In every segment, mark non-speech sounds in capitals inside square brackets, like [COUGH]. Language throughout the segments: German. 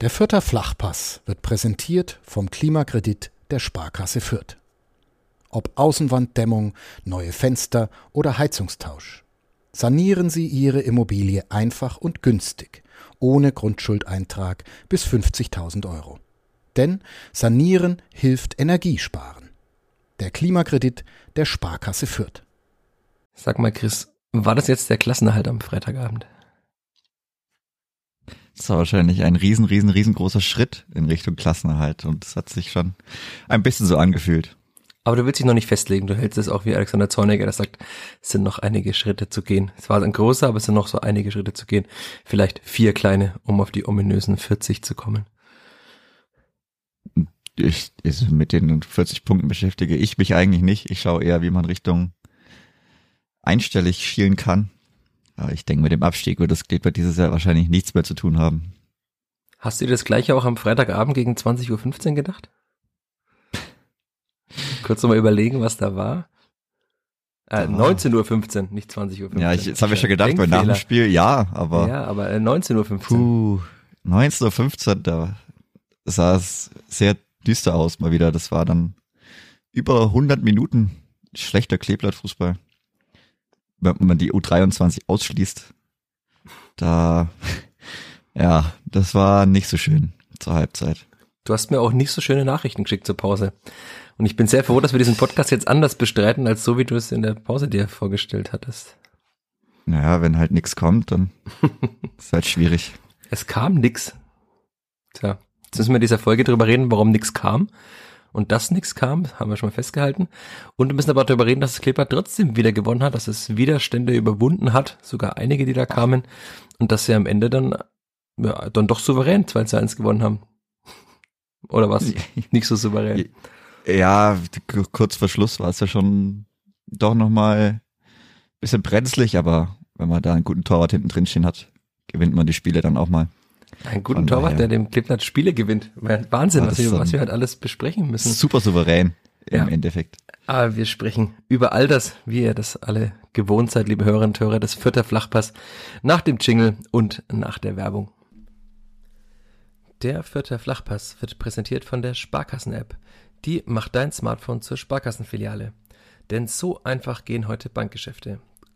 Der Fürther Flachpass wird präsentiert vom Klimakredit der Sparkasse Fürth. Ob Außenwanddämmung, neue Fenster oder Heizungstausch. Sanieren Sie Ihre Immobilie einfach und günstig, ohne Grundschuldeintrag bis 50.000 Euro. Denn Sanieren hilft Energiesparen. Der Klimakredit der Sparkasse Fürth. Sag mal, Chris, war das jetzt der Klassenerhalt am Freitagabend? Das war wahrscheinlich ein riesen, riesen, riesengroßer Schritt in Richtung Klassenerhalt und es hat sich schon ein bisschen so angefühlt. Aber du willst dich noch nicht festlegen. Du hältst es auch wie Alexander Zorniger, der sagt, es sind noch einige Schritte zu gehen. Es war ein großer, aber es sind noch so einige Schritte zu gehen. Vielleicht vier kleine, um auf die ominösen 40 zu kommen. Ich, ich, mit den 40 Punkten beschäftige ich mich eigentlich nicht. Ich schaue eher, wie man Richtung einstellig schielen kann. Aber ich denke, mit dem Abstieg wird das Kleeblatt dieses Jahr wahrscheinlich nichts mehr zu tun haben. Hast du dir das gleiche auch am Freitagabend gegen 20.15 Uhr gedacht? [LAUGHS] Kurz nochmal überlegen, was da war. Äh, 19.15 Uhr, nicht 20.15 Uhr. Ja, ich, das habe ich schon gedacht, weil nach dem Spiel, ja, aber. Ja, aber äh, 19.15 Uhr. Puh, 19.15 Uhr, da sah es sehr düster aus mal wieder. Das war dann über 100 Minuten schlechter Kleeblattfußball wenn man die U23 ausschließt, da, ja, das war nicht so schön zur Halbzeit. Du hast mir auch nicht so schöne Nachrichten geschickt zur Pause. Und ich bin sehr froh, dass wir diesen Podcast jetzt anders bestreiten, als so, wie du es in der Pause dir vorgestellt hattest. Naja, wenn halt nichts kommt, dann [LAUGHS] ist halt schwierig. Es kam nix. Tja, jetzt müssen wir in dieser Folge drüber reden, warum nix kam und dass nichts kam, haben wir schon mal festgehalten. Und wir müssen aber darüber reden, dass das Kleeblatt trotzdem wieder gewonnen hat, dass es Widerstände überwunden hat, sogar einige, die da kamen, und dass sie am Ende dann, ja, dann doch souverän 2 zu 1 gewonnen haben. [LAUGHS] Oder was? [LAUGHS] Nicht so souverän. Ja, kurz vor Schluss war es ja schon doch nochmal bisschen brenzlig, aber wenn man da einen guten Torwart hinten drin stehen hat, gewinnt man die Spiele dann auch mal. Ein guten Torwart, der dem Klippnat Spiele gewinnt. Wahnsinn, was wir, was wir halt alles besprechen müssen. Super souverän im ja. Endeffekt. Aber wir sprechen über all das, wie ihr das alle gewohnt seid, liebe Hörerinnen und Hörer, des vierter Flachpass nach dem Jingle und nach der Werbung. Der vierte Flachpass wird präsentiert von der Sparkassen-App. Die macht dein Smartphone zur Sparkassenfiliale. Denn so einfach gehen heute Bankgeschäfte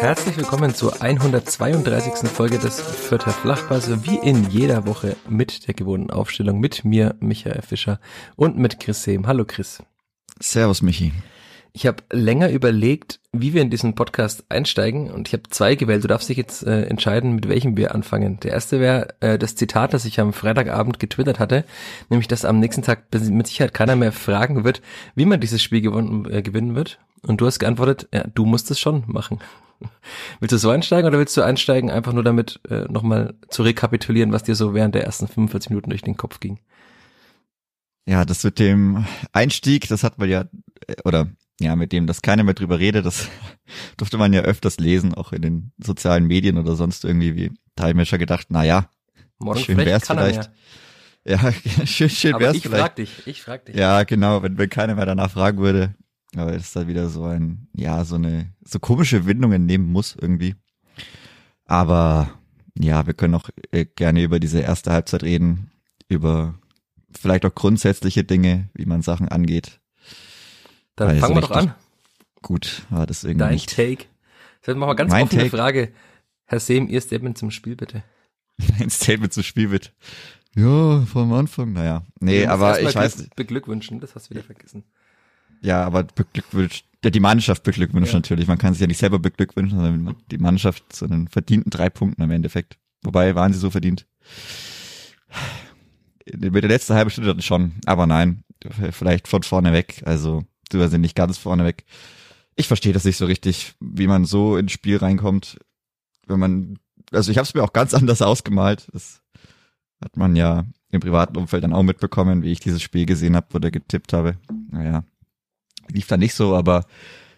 Herzlich willkommen zur 132. Folge des Vierter Flachpass, wie in jeder Woche mit der gewohnten Aufstellung mit mir, Michael Fischer und mit Chris Sehm. Hallo Chris. Servus Michi. Ich habe länger überlegt, wie wir in diesen Podcast einsteigen und ich habe zwei gewählt. Du darfst dich jetzt äh, entscheiden, mit welchem wir anfangen. Der erste wäre äh, das Zitat, das ich am Freitagabend getwittert hatte, nämlich dass am nächsten Tag mit Sicherheit keiner mehr fragen wird, wie man dieses Spiel gewonnen, äh, gewinnen wird. Und du hast geantwortet, ja, du musst es schon machen. [LAUGHS] Willst du so einsteigen oder willst du einsteigen, einfach nur damit äh, nochmal zu rekapitulieren, was dir so während der ersten 45 Minuten durch den Kopf ging? Ja, das mit dem Einstieg, das hat man ja, äh, oder ja, mit dem, dass keiner mehr drüber redet, das [LAUGHS] durfte man ja öfters lesen, auch in den sozialen Medien oder sonst irgendwie, wie Teilmescher gedacht, na ja, Morgen schön wär's vielleicht. Ja, [LAUGHS] schön, schön Aber wär's ich vielleicht. frag dich, ich frag dich. Ja, genau, wenn, wenn keiner mehr danach fragen würde, aber es ist halt wieder so ein, ja, so eine, so komische Windungen nehmen muss irgendwie. Aber ja, wir können auch äh, gerne über diese erste Halbzeit reden, über vielleicht auch grundsätzliche Dinge, wie man Sachen angeht. Dann Weil fangen wir doch an. Gut, war das irgendwie. Dein nicht. Take. Das machen wir ganz Mein offene Take. Frage. Herr Sehm, Ihr Statement zum Spiel bitte. [LAUGHS] Ein Statement zu Spiel wird. Ja, vom Anfang, naja. Nee, aber ich weiß nicht. Beglückwünschen, das hast du wieder vergessen. Ja, aber beglückwünscht, ja, die Mannschaft beglückwünscht Ja. natürlich. Man kann sich ja nicht selber beglückwünschen, sondern die Mannschaft zu einen verdienten drei Punkten im Endeffekt. Wobei waren sie so verdient. Mit der letzten halben Stunde dann schon, aber nein, vielleicht von vorne weg. Also, du also nicht ganz vorne weg. Ich verstehe das nicht so richtig, wie man so ins Spiel reinkommt, wenn man, also ich habe es mir auch ganz [LAUGHS] anders ausgemalt. Das hat man ja im privaten Umfeld dann auch mitbekommen, wie ich dieses Spiel gesehen habe oder getippt habe. Naja, lief da nicht so, aber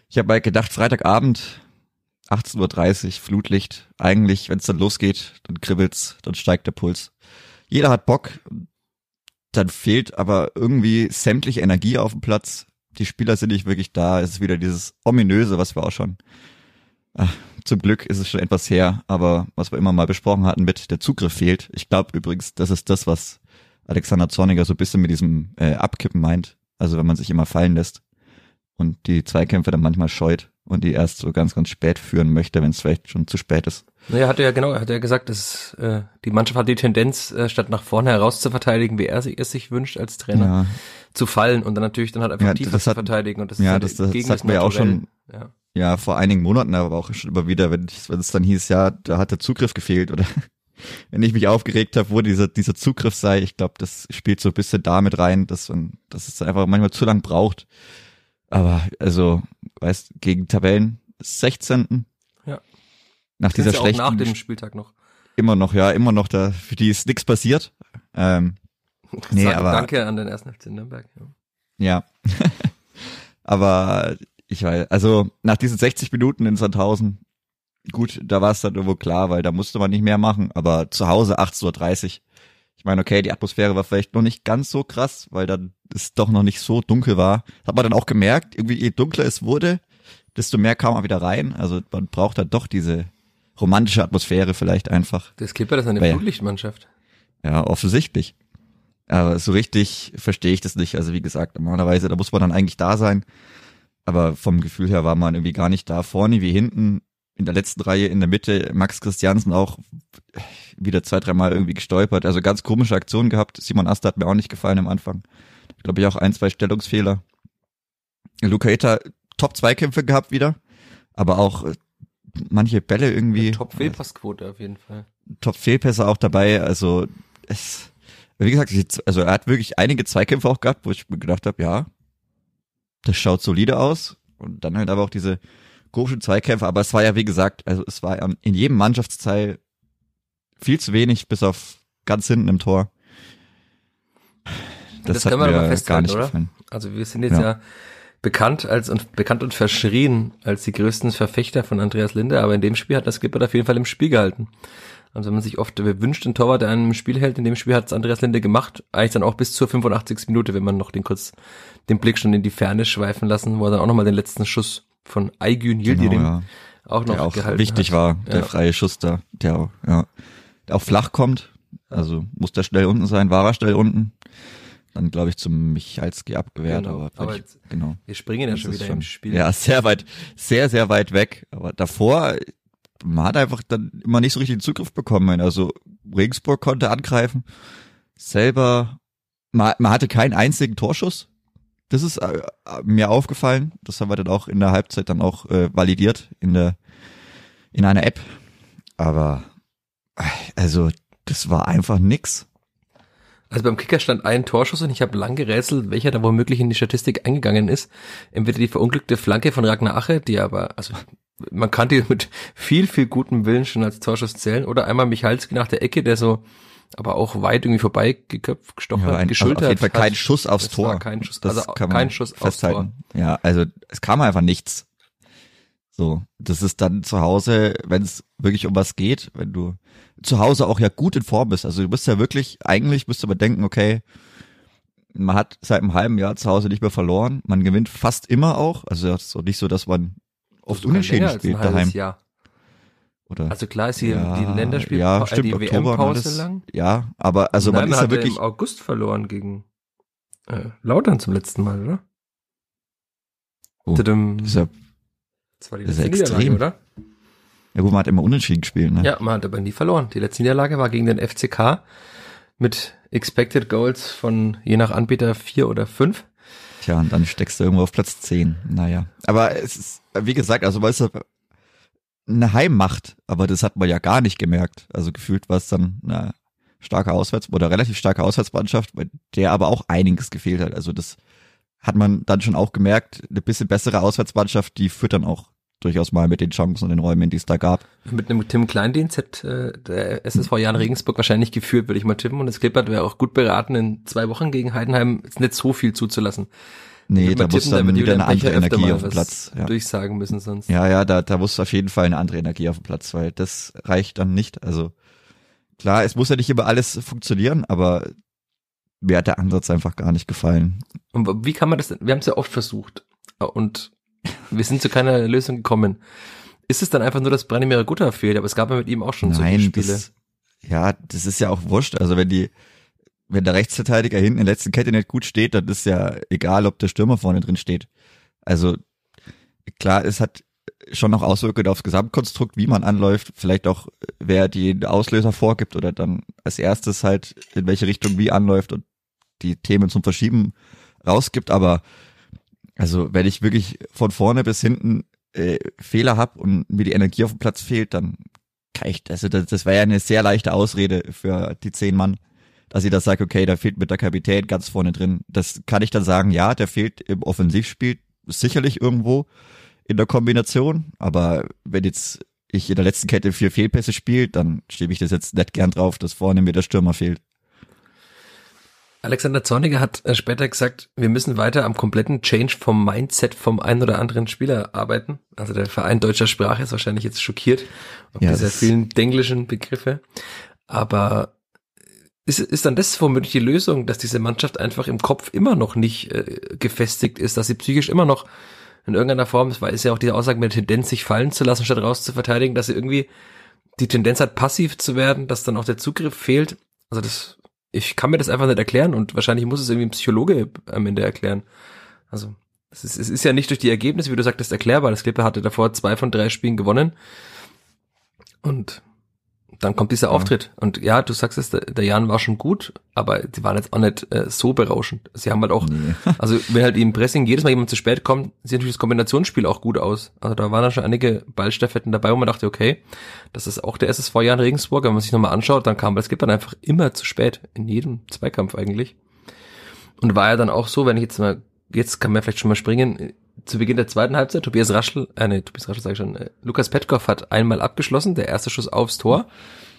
ich habe halt gedacht, Freitagabend, 18.30 Uhr, Flutlicht. Eigentlich, wenn es dann losgeht, dann kribbelt's, dann steigt der Puls. Jeder hat Bock, dann fehlt aber irgendwie sämtliche Energie auf dem Platz. Die Spieler sind nicht wirklich da. Es ist wieder dieses ominöse, was wir auch schon. Ach, zum Glück ist es schon etwas her, aber was wir immer mal besprochen hatten mit der Zugriff fehlt. Ich glaube übrigens, das ist das, was Alexander Zorniger so ein bisschen mit diesem äh, Abkippen meint. Also wenn man sich immer fallen lässt und die Zweikämpfe dann manchmal scheut und die erst so ganz, ganz spät führen möchte, wenn es vielleicht schon zu spät ist. Naja, hat er ja genau, hat er gesagt, dass äh, die Mannschaft hat die Tendenz, äh, statt nach vorne heraus zu verteidigen, wie er sich es sich wünscht als Trainer, ja. zu fallen und dann natürlich dann halt einfach ja, tiefer zu verteidigen. Und das ja, ist das, das, das sagt man ja auch schon, ja. ja, vor einigen Monaten, aber auch schon immer wieder, wenn, wenn es dann hieß, ja, da hat der Zugriff gefehlt oder [LAUGHS] wenn ich mich aufgeregt habe, wo dieser, dieser Zugriff sei, ich glaube, das spielt so ein bisschen damit rein, dass man, dass es einfach manchmal zu lang braucht. Aber also, weißt, gegen Tabellen 16. Ja. Nach dieser ja schlechten. Auch nach dem Spieltag noch. Immer noch, ja, immer noch da, für die ist nichts passiert. Ähm, [LAUGHS] nee, aber, danke an den ersten FC Nürnberg. Ja. ja. [LAUGHS] aber ich weiß, also nach diesen 60 Minuten in Sandhausen, gut, da war es dann irgendwo klar, weil da musste man nicht mehr machen, aber zu Hause 18.30 Uhr. Ich meine, okay, die Atmosphäre war vielleicht noch nicht ganz so krass, weil dann es doch noch nicht so dunkel war. Hat man dann auch gemerkt, irgendwie je dunkler es wurde, desto mehr kam man wieder rein. Also man braucht dann doch diese romantische Atmosphäre vielleicht einfach. Das Kipper, das ist eine Flutlichtmannschaft. Ja, offensichtlich. Aber so richtig verstehe ich das nicht. Also wie gesagt, normalerweise, da muss man dann eigentlich da sein. Aber vom Gefühl her war man irgendwie gar nicht da. Vorne wie hinten in der letzten Reihe in der Mitte Max Christiansen auch wieder zwei, dreimal irgendwie gestolpert. Also ganz komische Aktionen gehabt. Simon Asta hat mir auch nicht gefallen am Anfang. Ich glaube, ich auch ein, zwei Stellungsfehler. Luca Eta top Zweikämpfe gehabt wieder, aber auch äh, manche Bälle irgendwie. Top Fehlpassquote auf jeden Fall. Top Fehlpässe auch dabei. Also es, wie gesagt, also er hat wirklich einige Zweikämpfe auch gehabt, wo ich mir gedacht habe, ja, das schaut solide aus. Und dann halt aber auch diese komischen Zweikämpfe, aber es war ja, wie gesagt, also es war in jedem Mannschaftsteil viel zu wenig, bis auf ganz hinten im Tor. Das, das hat mir gar nicht oder? gefallen. Also wir sind jetzt ja, ja bekannt als und bekannt und verschrien als die größten Verfechter von Andreas Linde, aber in dem Spiel hat das Skipper auf jeden Fall im Spiel gehalten. Also wenn man sich oft wünscht, ein Torwart, der einem Spiel hält, in dem Spiel hat es Andreas Linde gemacht, eigentlich dann auch bis zur 85. Minute, wenn man noch den kurz den Blick schon in die Ferne schweifen lassen, wo er dann auch nochmal den letzten Schuss von Aygün Yildirim genau, ja. auch noch der auch gehalten wichtig hat. war, der ja. freie Schuss da, der auch, ja, der auch flach kommt. Also muss der schnell unten sein, war er schnell unten. Dann glaube ich zum Michalski abgewehrt, genau, aber, aber ich, genau. Wir springen ja schon wieder schon, im Spiel. Ja, sehr weit, sehr, sehr weit weg. Aber davor, man hat einfach dann immer nicht so richtig den Zugriff bekommen. Also Regensburg konnte angreifen, selber, man, man hatte keinen einzigen Torschuss. Das ist äh, mir aufgefallen. Das haben wir dann auch in der Halbzeit dann auch äh, validiert in der in einer App. Aber also das war einfach nix. Also beim Kicker stand ein Torschuss und ich habe lang gerätselt, welcher da womöglich in die Statistik eingegangen ist. Entweder die verunglückte Flanke von Ragnar Ache, die aber, also man kann die mit viel, viel gutem Willen schon als Torschuss zählen, oder einmal Michalski nach der Ecke, der so aber auch weit irgendwie vorbei geköpft, gestochen, ja, ein, geschultert. Also auf jeden Fall kein Schuss aufs Tor. kein Schuss, das also kann kein Schuss festhalten. aufs Tor. Ja, also es kam einfach nichts. So, das ist dann zu Hause, wenn es wirklich um was geht, wenn du zu Hause auch ja gut in Form bist. Also du bist ja wirklich, eigentlich müsste man denken, okay, man hat seit einem halben Jahr zu Hause nicht mehr verloren. Man gewinnt fast immer auch. Also es ist auch nicht so, dass man oft unentschieden spielt daheim. Jahr. Oder? Also klar ist die, ja, die Länderspiel ja, stimmt, äh, die WM-Pause lang. Ja, aber also Nein, man, ist ja wirklich im August verloren gegen äh, Lautern zum letzten Mal, oder? Oh, das ist ja, das war die letzte Niederlage, oder? Ja gut, man hat immer unentschieden gespielt, ne? Ja, man hat aber nie verloren. Die letzte Niederlage war gegen den FCK mit Expected Goals von je nach Anbieter vier oder fünf. Tja, und dann steckst du irgendwo auf Platz zehn. Naja. Aber es ist, wie gesagt, also weißt du, eine Heimmacht, aber das hat man ja gar nicht gemerkt. Also gefühlt war es dann eine starke Auswärts- oder relativ starke Auswärtsmannschaft, bei der aber auch einiges gefehlt hat. Also das hat man dann schon auch gemerkt. Eine bisschen bessere Auswärtsmannschaft, die führt dann auch durchaus mal mit den Chancen und den Räumen, die es da gab. Mit einem Tim Kleindienst hätte äh, der SSV Jan Regensburg wahrscheinlich geführt, würde ich mal tippen. Und das Klippert wäre auch gut beraten, in zwei Wochen gegen Heidenheim nicht so viel zuzulassen. Nee, da muss dann wieder eine andere Energie auf dem Platz. Ja. Durchsagen müssen sonst. Ja, ja, da, da muss auf jeden Fall eine andere Energie auf dem Platz, weil das reicht dann nicht. Also klar, es muss ja nicht immer alles funktionieren, aber mir hat der Ansatz einfach gar nicht gefallen. Und wie kann man das, wir haben es ja oft versucht und wir sind zu keiner Lösung gekommen. Ist es dann einfach nur, dass Branimir Gutta fehlt? Aber es gab ja mit ihm auch schon Nein, solche Spiele. Das, ja, das ist ja auch wurscht. Also wenn die, wenn der Rechtsverteidiger hinten in der letzten Kette nicht gut steht, dann ist ja egal, ob der Stürmer vorne drin steht. Also klar, es hat schon noch Auswirkungen aufs Gesamtkonstrukt, wie man anläuft, vielleicht auch, wer die Auslöser vorgibt oder dann als erstes halt in welche Richtung wie anläuft und die Themen zum Verschieben rausgibt, aber also wenn ich wirklich von vorne bis hinten äh, Fehler habe und mir die Energie auf dem Platz fehlt, dann kann ich, also das, das wäre ja eine sehr leichte Ausrede für die zehn Mann, dass ich da sage, okay, da fehlt mit der Kapitän ganz vorne drin. Das kann ich dann sagen, ja, der fehlt im Offensivspiel sicherlich irgendwo in der Kombination, aber wenn jetzt ich in der letzten Kette vier Fehlpässe spiele, dann stebe ich das jetzt nicht gern drauf, dass vorne mir der Stürmer fehlt. Alexander Zorniger hat äh, später gesagt, wir müssen weiter am kompletten Change vom Mindset vom einen oder anderen Spieler arbeiten. Also der Verein deutscher Sprache ist wahrscheinlich jetzt schockiert auf ja, diese vielen englischen Begriffe. Aber ist, ist dann das womöglich die Lösung, dass diese Mannschaft einfach im Kopf immer noch nicht äh, gefestigt ist, dass sie psychisch immer noch in irgendeiner Form, war ist ja auch diese Aussage mit der Tendenz, sich fallen zu lassen, statt raus zu verteidigen, dass sie irgendwie die Tendenz hat, passiv zu werden, dass dann auch der Zugriff fehlt. Also das ich kann mir das einfach nicht erklären und wahrscheinlich muss es irgendwie ein Psychologe am Ende erklären. Also, es ist, es ist ja nicht durch die Ergebnisse, wie du sagtest, erklärbar. Das Clipper hatte davor zwei von drei Spielen gewonnen. Und dann kommt dieser ja. Auftritt. Und ja, du sagst es, der, der Jan war schon gut, aber die waren jetzt auch nicht äh, so berauschend. Sie haben halt auch, nee. [LAUGHS] also wenn halt im Pressing jedes Mal jemand zu spät kommt, sieht natürlich das Kombinationsspiel auch gut aus. Also da waren dann schon einige Ballstaffetten dabei, wo man dachte, okay, das ist auch der SSV Jan Regensburg. Wenn man sich nochmal anschaut, dann kam, es gibt dann einfach immer zu spät. In jedem Zweikampf eigentlich. Und war ja dann auch so, wenn ich jetzt mal, jetzt kann man vielleicht schon mal springen, zu Beginn der zweiten Halbzeit, Tobias Raschel, äh, nee, Tobias Raschel sage ich schon, äh, Lukas Petkov hat einmal abgeschlossen, der erste Schuss aufs Tor.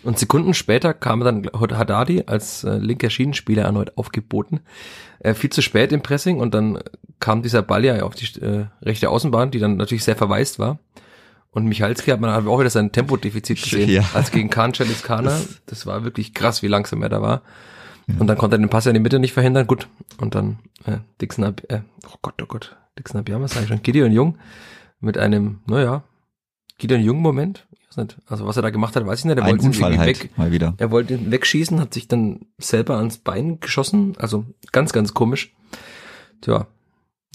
Und Sekunden später kam dann Haddadi als äh, linker Schienenspieler erneut aufgeboten. Äh, viel zu spät im Pressing und dann kam dieser Ball ja auf die äh, rechte Außenbahn, die dann natürlich sehr verwaist war. Und Michalski hat man auch wieder sein Tempodefizit gesehen, ja. als gegen Kahn Kana. Das war wirklich krass, wie langsam er da war. Und dann konnte er den Pass ja in die Mitte nicht verhindern. Gut. Und dann äh, Dixon, äh, oh Gott, oh Gott, Dixon Abiyama, sag ich schon, Gideon Jung mit einem, naja, Gideon Jung Moment. Ich weiß nicht. Also was er da gemacht hat, weiß ich nicht. Er Ein wollte Unfall ihn halt, weg, mal wieder. Er wollte ihn wegschießen, hat sich dann selber ans Bein geschossen. Also ganz, ganz komisch. Tja,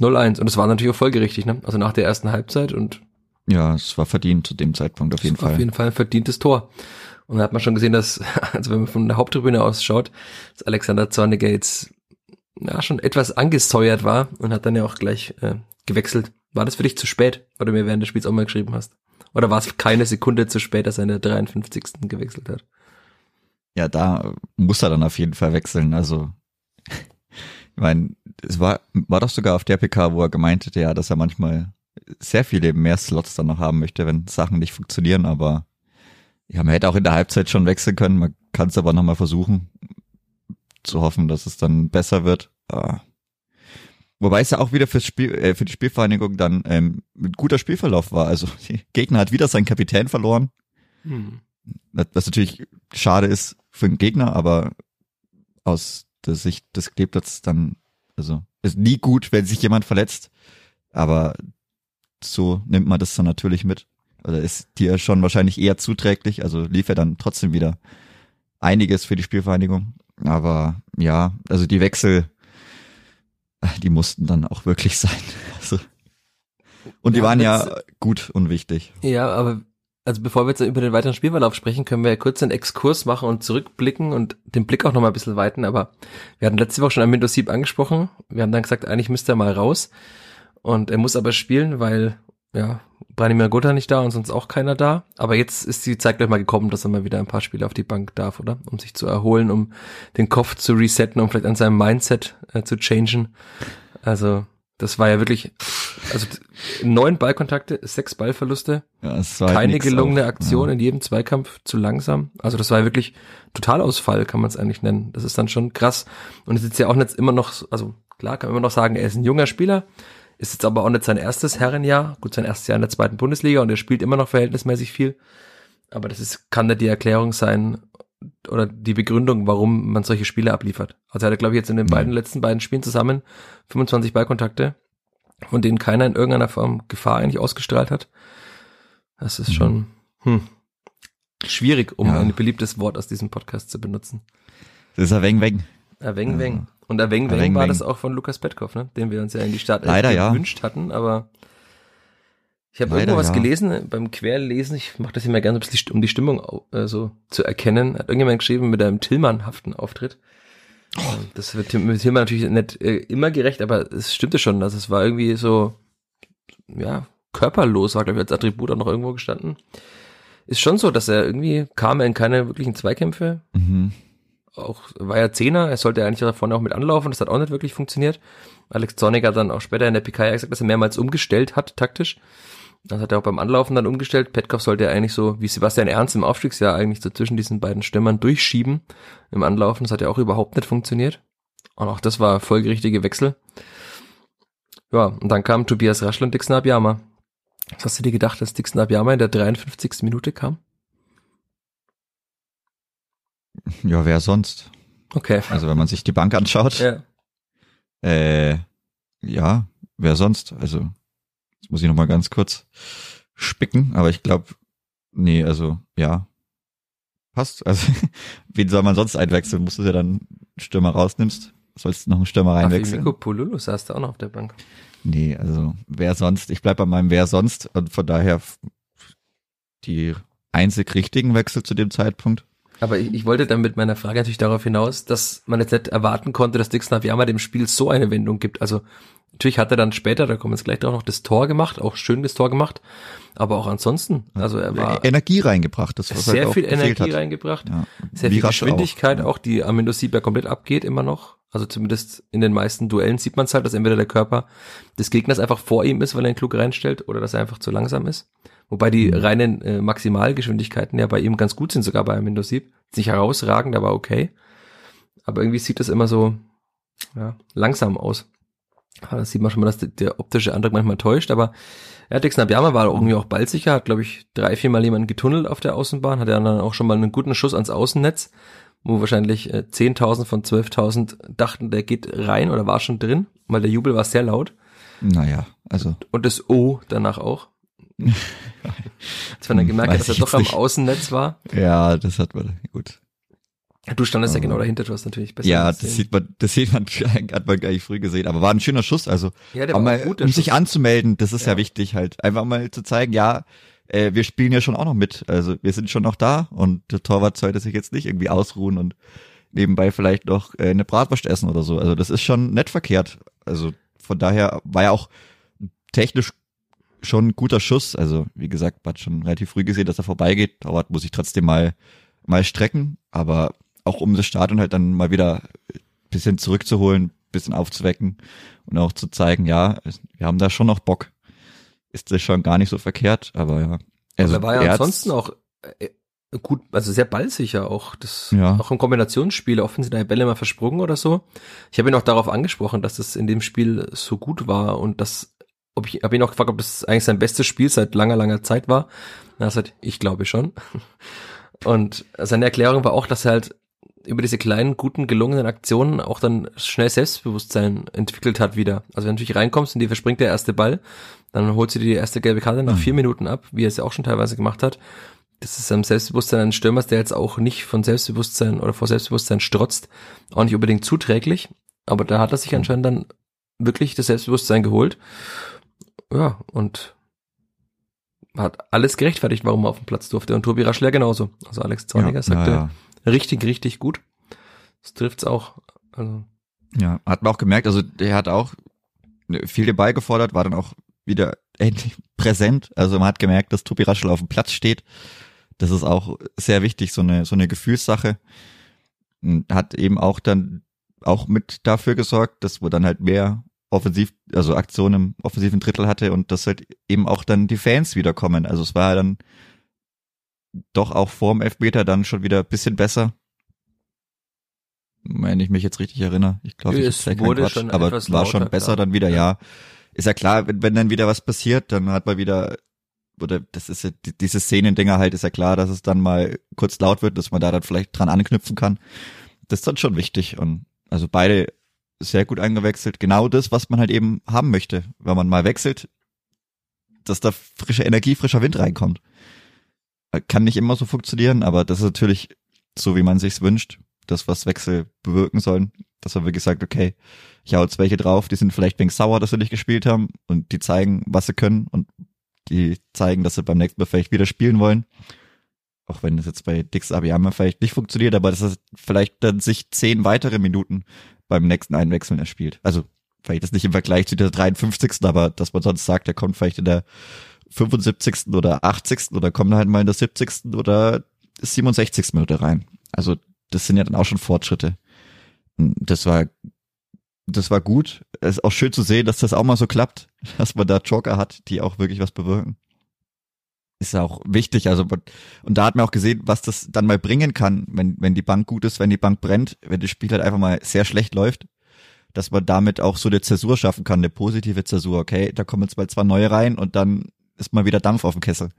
0-1. Und es war natürlich auch folgerichtig, ne? Also nach der ersten Halbzeit und ja, es war verdient zu dem Zeitpunkt auf jeden Fall. Auf jeden Fall ein verdientes Tor. Und da hat man schon gesehen, dass, [LAUGHS] also wenn man von der Haupttribüne aus schaut, dass Alexander Zorniger jetzt ja, schon etwas angesäuert war und hat dann ja auch gleich äh, gewechselt. War das für dich zu spät, weil du mir während des Spiels auch mal geschrieben hast? Oder war es keine Sekunde zu spät, dass er in der 53. gewechselt hat? Ja, da muss er dann auf jeden Fall wechseln. Also, ich meine, es war, war doch sogar auf der PK, wo er gemeint hätte, ja, dass er manchmal sehr viele mehr Slots dann noch haben möchte, wenn Sachen nicht funktionieren, aber ja, man hätte auch in der Halbzeit schon wechseln können, man kann es aber nochmal versuchen, zu hoffen, dass es dann besser wird. Ah. Wobei es ja auch wieder fürs Spiel, äh, für die Spielvereinigung dann ähm, ein guter Spielverlauf war. Also [LAUGHS] Gegner hat wieder seinen Kapitän verloren. Hm. Was natürlich schade ist für den Gegner, aber aus der Sicht des Kleeblatts dann, also ist nie gut, wenn sich jemand verletzt. Aber so nimmt man das dann natürlich mit. Oder ist dir schon wahrscheinlich eher zuträglich. Also lief er dann trotzdem wieder einiges für die Spielvereinigung. Aber ja, also die Wechsel, die mussten dann auch wirklich sein. [LAUGHS] Also, und die ja, waren ja gut und wichtig. Ja, aber also bevor wir jetzt über den weiteren Spielverlauf sprechen, können wir ja kurz einen Exkurs machen und zurückblicken und den Blick auch nochmal ein bisschen weiten. Aber wir hatten letzte Woche schon Amindo Sieb angesprochen. Wir haben dann gesagt, eigentlich müsste er mal raus. Und er muss aber spielen, weil ja, Branimir Gotha nicht da und sonst auch keiner da. Aber jetzt ist die Zeit gleich mal gekommen, dass er mal wieder ein paar Spiele auf die Bank darf, oder? Um sich zu erholen, um den Kopf zu resetten, um vielleicht an seinem Mindset äh, zu changen. Also, das war ja wirklich also neun Ballkontakte, sechs Ballverluste, Ja, es war halt keine gelungene auch. Aktion Ja. in jedem Zweikampf zu langsam. Also das war wirklich Totalausfall, kann man es eigentlich nennen. Das ist dann schon krass. Und es ist ja auch nicht immer noch, so- also klar kann man immer noch sagen, er ist ein junger Spieler, ist jetzt aber auch nicht sein erstes Herrenjahr, gut sein erstes Jahr in der zweiten Bundesliga und er spielt immer noch verhältnismäßig viel. Aber das ist, kann nicht die Erklärung sein oder die Begründung, warum man solche Spiele abliefert. Also er hatte, glaube ich, jetzt in den Mhm. beiden letzten beiden Spielen zusammen 25 Ballkontakte, von denen keiner in irgendeiner Form Gefahr eigentlich ausgestrahlt hat. Das ist schon hm, schwierig, um Ja. ein beliebtes Wort aus diesem Podcast zu benutzen. Das ist ein Weng Weng. Erweng Ja. Weng. Und Erweng Weng war das auch von Lukas Petkov, ne? den wir uns ja in die Stadt Leider, ja. gewünscht hatten, aber ich habe irgendwo was ja. gelesen beim Querlesen, ich mache das immer gerne, um die Stimmung äh, so zu erkennen, hat irgendjemand geschrieben mit einem Tillmann-haften Auftritt. Oh. Ähm, Das wird mit Tillmann natürlich nicht äh, immer gerecht, aber es stimmte schon, also es war irgendwie so, ja, körperlos, war glaube ich als Attribut auch noch irgendwo gestanden. Ist schon so, dass er irgendwie kam er in keine wirklichen Zweikämpfe, Mhm. Auch war ja Zehner, er sollte eigentlich davon auch mit anlaufen, das hat auch nicht wirklich funktioniert. Alex Zornig hat dann auch später in der PK gesagt, dass er mehrmals umgestellt hat, taktisch. Das hat er auch beim Anlaufen dann umgestellt. Petkov sollte ja eigentlich so, wie Sebastian Ernst im Aufstiegsjahr eigentlich so zwischen diesen beiden Stürmern durchschieben im Anlaufen. Das hat ja auch überhaupt nicht funktioniert. Und auch das war folgerichtige Wechsel. Ja, und dann kam Tobias Raschel und Dixon Abiyama. Was hast du dir gedacht, dass Dixon Abiyama in der 53. Minute kam? Ja, wer sonst? Okay. Also wenn man sich die Bank anschaut, Ja. äh, ja, wer sonst? Also jetzt muss ich noch mal ganz kurz spicken, aber ich glaube, nee, also ja, passt. Also [LAUGHS] wen soll man sonst einwechseln? Musst du ja dann einen Stürmer rausnimmst, sollst du noch einen Stürmer reinwechseln? Afimiko Pululu saß da auch noch auf der Bank. Nee, also wer sonst? Ich bleib bei meinem wer sonst und von daher die einzig richtigen Wechsel zu dem Zeitpunkt. Aber ich, ich wollte dann mit meiner Frage natürlich darauf hinaus, dass man jetzt nicht erwarten konnte, dass Dixon Abiyama dem Spiel so eine Wendung gibt. Also natürlich hat er dann später, da kommen wir jetzt gleich drauf, noch das Tor gemacht, auch schön das Tor gemacht, aber auch ansonsten, also er war Energie reingebracht, das was sehr halt viel Energie reingebracht, Ja. sehr Wie viel Geschwindigkeit, auch, auch, die Amindo Sieber komplett abgeht immer noch. Also zumindest in den meisten Duellen sieht man es halt, dass entweder der Körper des Gegners einfach vor ihm ist, weil er ihn klug reinstellt, oder dass er einfach zu langsam ist. Wobei die Mhm. reinen äh, Maximalgeschwindigkeiten ja bei ihm ganz gut sind, sogar bei Amindo Sieb. Nicht herausragend, aber okay. Aber irgendwie sieht das immer so ja, langsam aus. Ja, das sieht man schon mal, dass der, optische Eindruck manchmal täuscht, aber ja, Dixon Abiyama war irgendwie auch ballsicher, hat, glaube ich, drei, vier Mal jemanden getunnelt auf der Außenbahn, hat ja dann auch schon mal einen guten Schuss ans Außennetz, wo wahrscheinlich äh, 10.000 von 12.000 dachten, der geht rein oder war schon drin, weil der Jubel war sehr laut Naja, also und das O danach auch. Als dann Hm, gemerkt hat, dass er doch am. Außennetz war. ja, das hat man gut. Du standest ja Also- genau dahinter, du hast natürlich besser Ja, das sieht man, das sieht man, [LAUGHS] hat man gar nicht früh gesehen, aber war ein schöner Schuss, also Ja, der war mal, gut, um sich Schuss. anzumelden, das ist ja. Ja. wichtig halt, einfach mal zu zeigen, ja, äh, wir spielen ja schon auch noch mit, also wir sind schon noch da und der Torwart sollte sich jetzt nicht irgendwie ausruhen und nebenbei vielleicht noch äh, eine Bratwurst essen oder so, also das ist schon nett verkehrt, also von daher war ja auch technisch schon ein guter Schuss, also wie gesagt, man hat schon relativ früh gesehen, dass er vorbeigeht, Torwart muss ich trotzdem mal, mal strecken, aber auch um das Stadion halt dann mal wieder bisschen zurückzuholen, bisschen aufzuwecken und auch zu zeigen, ja, wir haben da schon noch Bock. Ist das schon gar nicht so verkehrt, aber ja. Also aber er war ja er hat's- ansonsten auch äh, gut, also sehr ballsicher auch. Das Ja. auch im Kombinationsspiel, offen sind Bälle mal versprungen oder so. Ich habe ihn auch darauf angesprochen, dass es in dem Spiel so gut war und dass, ob ich habe ihn auch gefragt, ob das eigentlich sein bestes Spiel seit langer, langer Zeit war. Na, er sagt, ich glaube schon. [LAUGHS] Und seine Erklärung war auch, dass er halt über diese kleinen, guten, gelungenen Aktionen auch dann schnell Selbstbewusstsein entwickelt hat wieder. Also wenn du natürlich reinkommst und dir verspringt der erste Ball, dann holt sie die erste gelbe Karte nach Mhm. vier Minuten ab, wie er es ja auch schon teilweise gemacht hat. Das ist am Selbstbewusstsein eines Stürmers, der jetzt auch nicht von Selbstbewusstsein oder vor Selbstbewusstsein strotzt, auch nicht unbedingt zuträglich. Aber da hat er sich anscheinend dann wirklich das Selbstbewusstsein geholt. Ja, und hat alles gerechtfertigt, warum er auf dem Platz durfte. Und Tobi Raschler genauso. Also Alex Zorniger ja, sagte, ja, richtig, richtig gut. Das trifft's auch. Also, ja, hat man auch gemerkt, also der hat auch viel Ball gefordert, war dann auch wieder endlich präsent. Also man hat gemerkt, dass Tobi Raschel auf dem Platz steht. Das ist auch sehr wichtig, so eine, so eine Gefühlssache. Und hat eben auch dann auch mit dafür gesorgt, dass wir dann halt mehr offensiv, also Aktion im offensiven Drittel hatte und dass halt eben auch dann die Fans wiederkommen. Also es war dann doch auch vorm Elfmeter dann schon wieder ein bisschen besser. Wenn ich mich jetzt richtig erinnere. Ich glaube, ich es wurde Quatsch, schon aber etwas war schon besser dann wieder, ja. Ist ja klar, wenn, wenn dann wieder was passiert, dann hat man wieder, oder das ist ja, die- diese Szenendinger halt, ist ja klar, dass es dann mal kurz laut wird, dass man da dann vielleicht dran anknüpfen kann. Das ist dann schon wichtig und also beide sehr gut eingewechselt. Genau das, was man halt eben haben möchte, wenn man mal wechselt, dass da frische Energie, frischer Wind reinkommt. Äh, Kann nicht immer so funktionieren, aber das ist natürlich so, wie man sich's wünscht, das, was Wechsel bewirken sollen. Dass man wirklich sagt, okay, ich hau jetzt welche drauf, die sind vielleicht wegen sauer, dass sie nicht gespielt haben und die zeigen, was sie können und die zeigen, dass sie beim nächsten Mal vielleicht wieder spielen wollen. Auch wenn das jetzt bei Dix Abiyama vielleicht nicht funktioniert, aber dass es vielleicht dann sich zehn weitere Minuten beim nächsten Einwechseln erspielt. Also vielleicht ist nicht im Vergleich zu der 53. aber dass man sonst sagt, er kommt vielleicht in der 75. oder 80. oder kommt halt mal in der 70. oder 67. Minute rein. Also das sind ja dann auch schon Fortschritte. Das war das war gut. Es ist auch schön zu sehen, dass das auch mal so klappt, [LAUGHS] dass man da Joker hat, die auch wirklich was bewirken. Ist auch wichtig. Also und da hat man auch gesehen, was das dann mal bringen kann, wenn wenn die Bank gut ist, wenn die Bank brennt, wenn das Spiel halt einfach mal sehr schlecht läuft, dass man damit auch so eine Zäsur schaffen kann, eine positive Zäsur. Okay, da kommen jetzt mal zwei neue rein und dann ist mal wieder Dampf auf dem Kessel.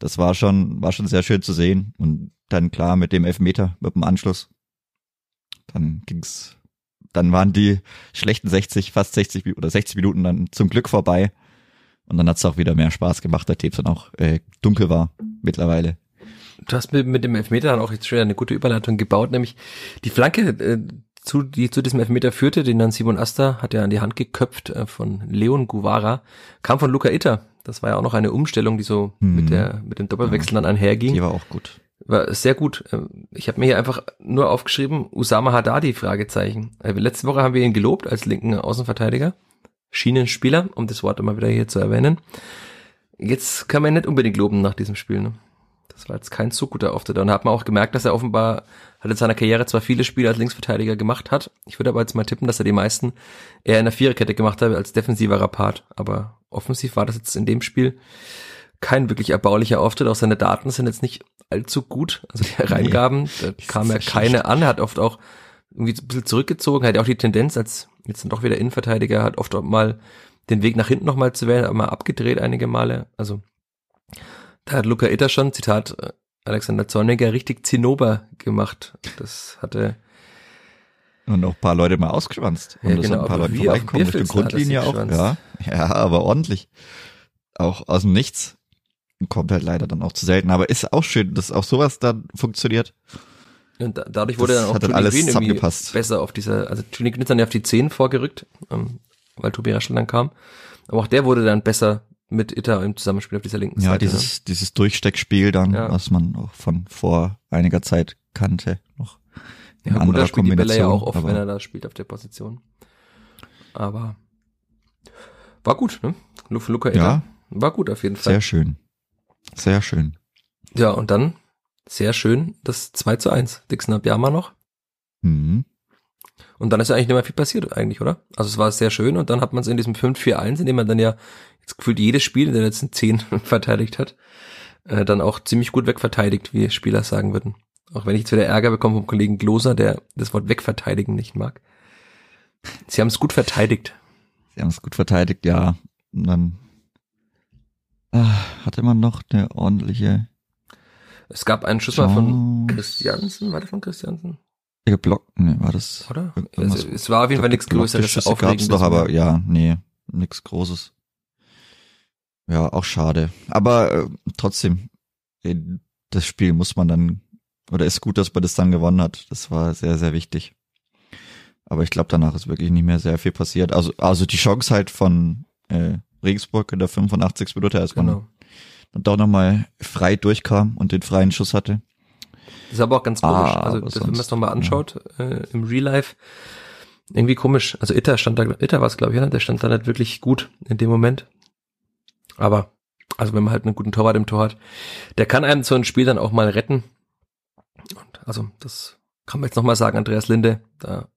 Das war schon war schon sehr schön zu sehen und dann klar mit dem Elfmeter mit dem Anschluss. Dann ging's dann waren die schlechten 60, fast 60 Mi- oder 60 Minuten dann zum Glück vorbei. Und dann hat's auch wieder mehr Spaß gemacht, nachdem es dann auch äh, dunkel war mittlerweile. Du hast mit, mit dem Elfmeter dann auch jetzt schon eine gute Überleitung gebaut, nämlich die Flanke, äh, zu, die zu diesem Elfmeter führte, den dann Simon Asta hat ja an die Hand geköpft äh, von Leon Guvara, kam von Luca Itter. Das war ja auch noch eine Umstellung, die so Mhm. mit der mit dem Doppelwechsel dann einherging. Die war auch gut. War sehr gut. Ähm, Ich habe mir hier einfach nur aufgeschrieben, Usama Haddadi, Fragezeichen. Äh, Letzte Woche haben wir ihn gelobt als linken Außenverteidiger. Schienenspieler, um das Wort immer wieder hier zu erwähnen. Jetzt kann man ihn nicht unbedingt loben nach diesem Spiel. Ne? Das war jetzt kein so guter Auftritt. Und da hat man auch gemerkt, dass er offenbar hat in seiner Karriere zwar viele Spiele als Linksverteidiger gemacht hat. Ich würde aber jetzt mal tippen, dass er die meisten eher in der Viererkette gemacht hat als defensiverer Part. Aber offensiv war das jetzt in dem Spiel kein wirklich erbaulicher Auftritt. Auch seine Daten sind jetzt nicht allzu gut. Also die [LAUGHS] Reingaben, da kam ja keine an. Er hat oft auch irgendwie ein bisschen zurückgezogen, hat ja auch die Tendenz, als jetzt dann doch wieder Innenverteidiger, hat oft auch mal den Weg nach hinten nochmal zu wählen, aber mal abgedreht einige Male. Also da hat Luca Itter schon, Zitat äh, Alexander Zorniger, richtig Zinnober gemacht. Das hatte Und auch ein paar Leute mal ausgeschwanzt. Und Ja, da sind genau, ein paar Leute vorbeigekommen hat er Grundlinie auch. Ja, ja, aber ordentlich. Auch aus dem Nichts. Kommt halt leider dann auch zu selten. Aber ist auch schön, dass auch sowas dann funktioniert. Und da, dadurch wurde Das dann auch hat dann alles zusammengepasst. besser auf dieser, also Green ist dann ja auf die 10 vorgerückt, ähm, weil Tobi Raschel dann kam. Aber auch der wurde dann besser mit Itter im Zusammenspiel auf dieser linken Ja, Seite. ne? dieses, dieses Durchsteckspiel dann, Ja. was man auch von vor einiger Zeit kannte, noch. Ja, gut, er spielt die Bälle ja auch oft, wenn er da spielt auf der Position. Aber war gut, ne? Lu- Luca Itter. Ja, War gut auf jeden Fall. sehr schön. Sehr schön. Ja, und dann sehr schön das 2 zu 1. Dixon Abiyama noch. Mhm. Und dann ist ja eigentlich nicht mehr viel passiert eigentlich, oder? Also es war sehr schön und dann hat man es in diesem 5-4-1, in dem man dann ja jetzt gefühlt jedes Spiel in den letzten 10 [LAUGHS] verteidigt hat, äh, dann auch ziemlich gut wegverteidigt, wie Spieler sagen würden. Auch wenn ich jetzt wieder Ärger bekomme vom Kollegen Gloser, der das Wort wegverteidigen nicht mag. Sie haben es gut verteidigt. Sie haben es gut verteidigt, ja. Und dann ah, hatte man noch eine ordentliche Es gab einen Schuss mal von. Christiansen, war der von Christiansen? Block, nee, war das Oder? Also, es war auf jeden Fall nichts Größeres, Schüsse gab's Aufregendes. doch, aber ja, nee, nichts Großes. Ja, auch schade. Aber äh, trotzdem, äh, das Spiel muss man dann, oder ist gut, dass man das dann gewonnen hat. Das war sehr, sehr wichtig. Aber ich glaube, danach ist wirklich nicht mehr sehr viel passiert. Also, also die Chance halt von äh, Regensburg in der 85. Minute, als man Genau. dann doch nochmal frei durchkam und den freien Schuss hatte. Das ist aber auch ganz komisch. Ah, also, das, wenn man es sonst, nochmal anschaut, äh, im Real Life, irgendwie komisch. Also Itter stand da, Itter war es, glaube ich, ne? der stand da nicht wirklich gut in dem Moment. Aber, also wenn man halt einen guten Torwart im Tor hat, der kann einem so ein Spiel dann auch mal retten. Und also, das kann man jetzt nochmal sagen, Andreas Linde, da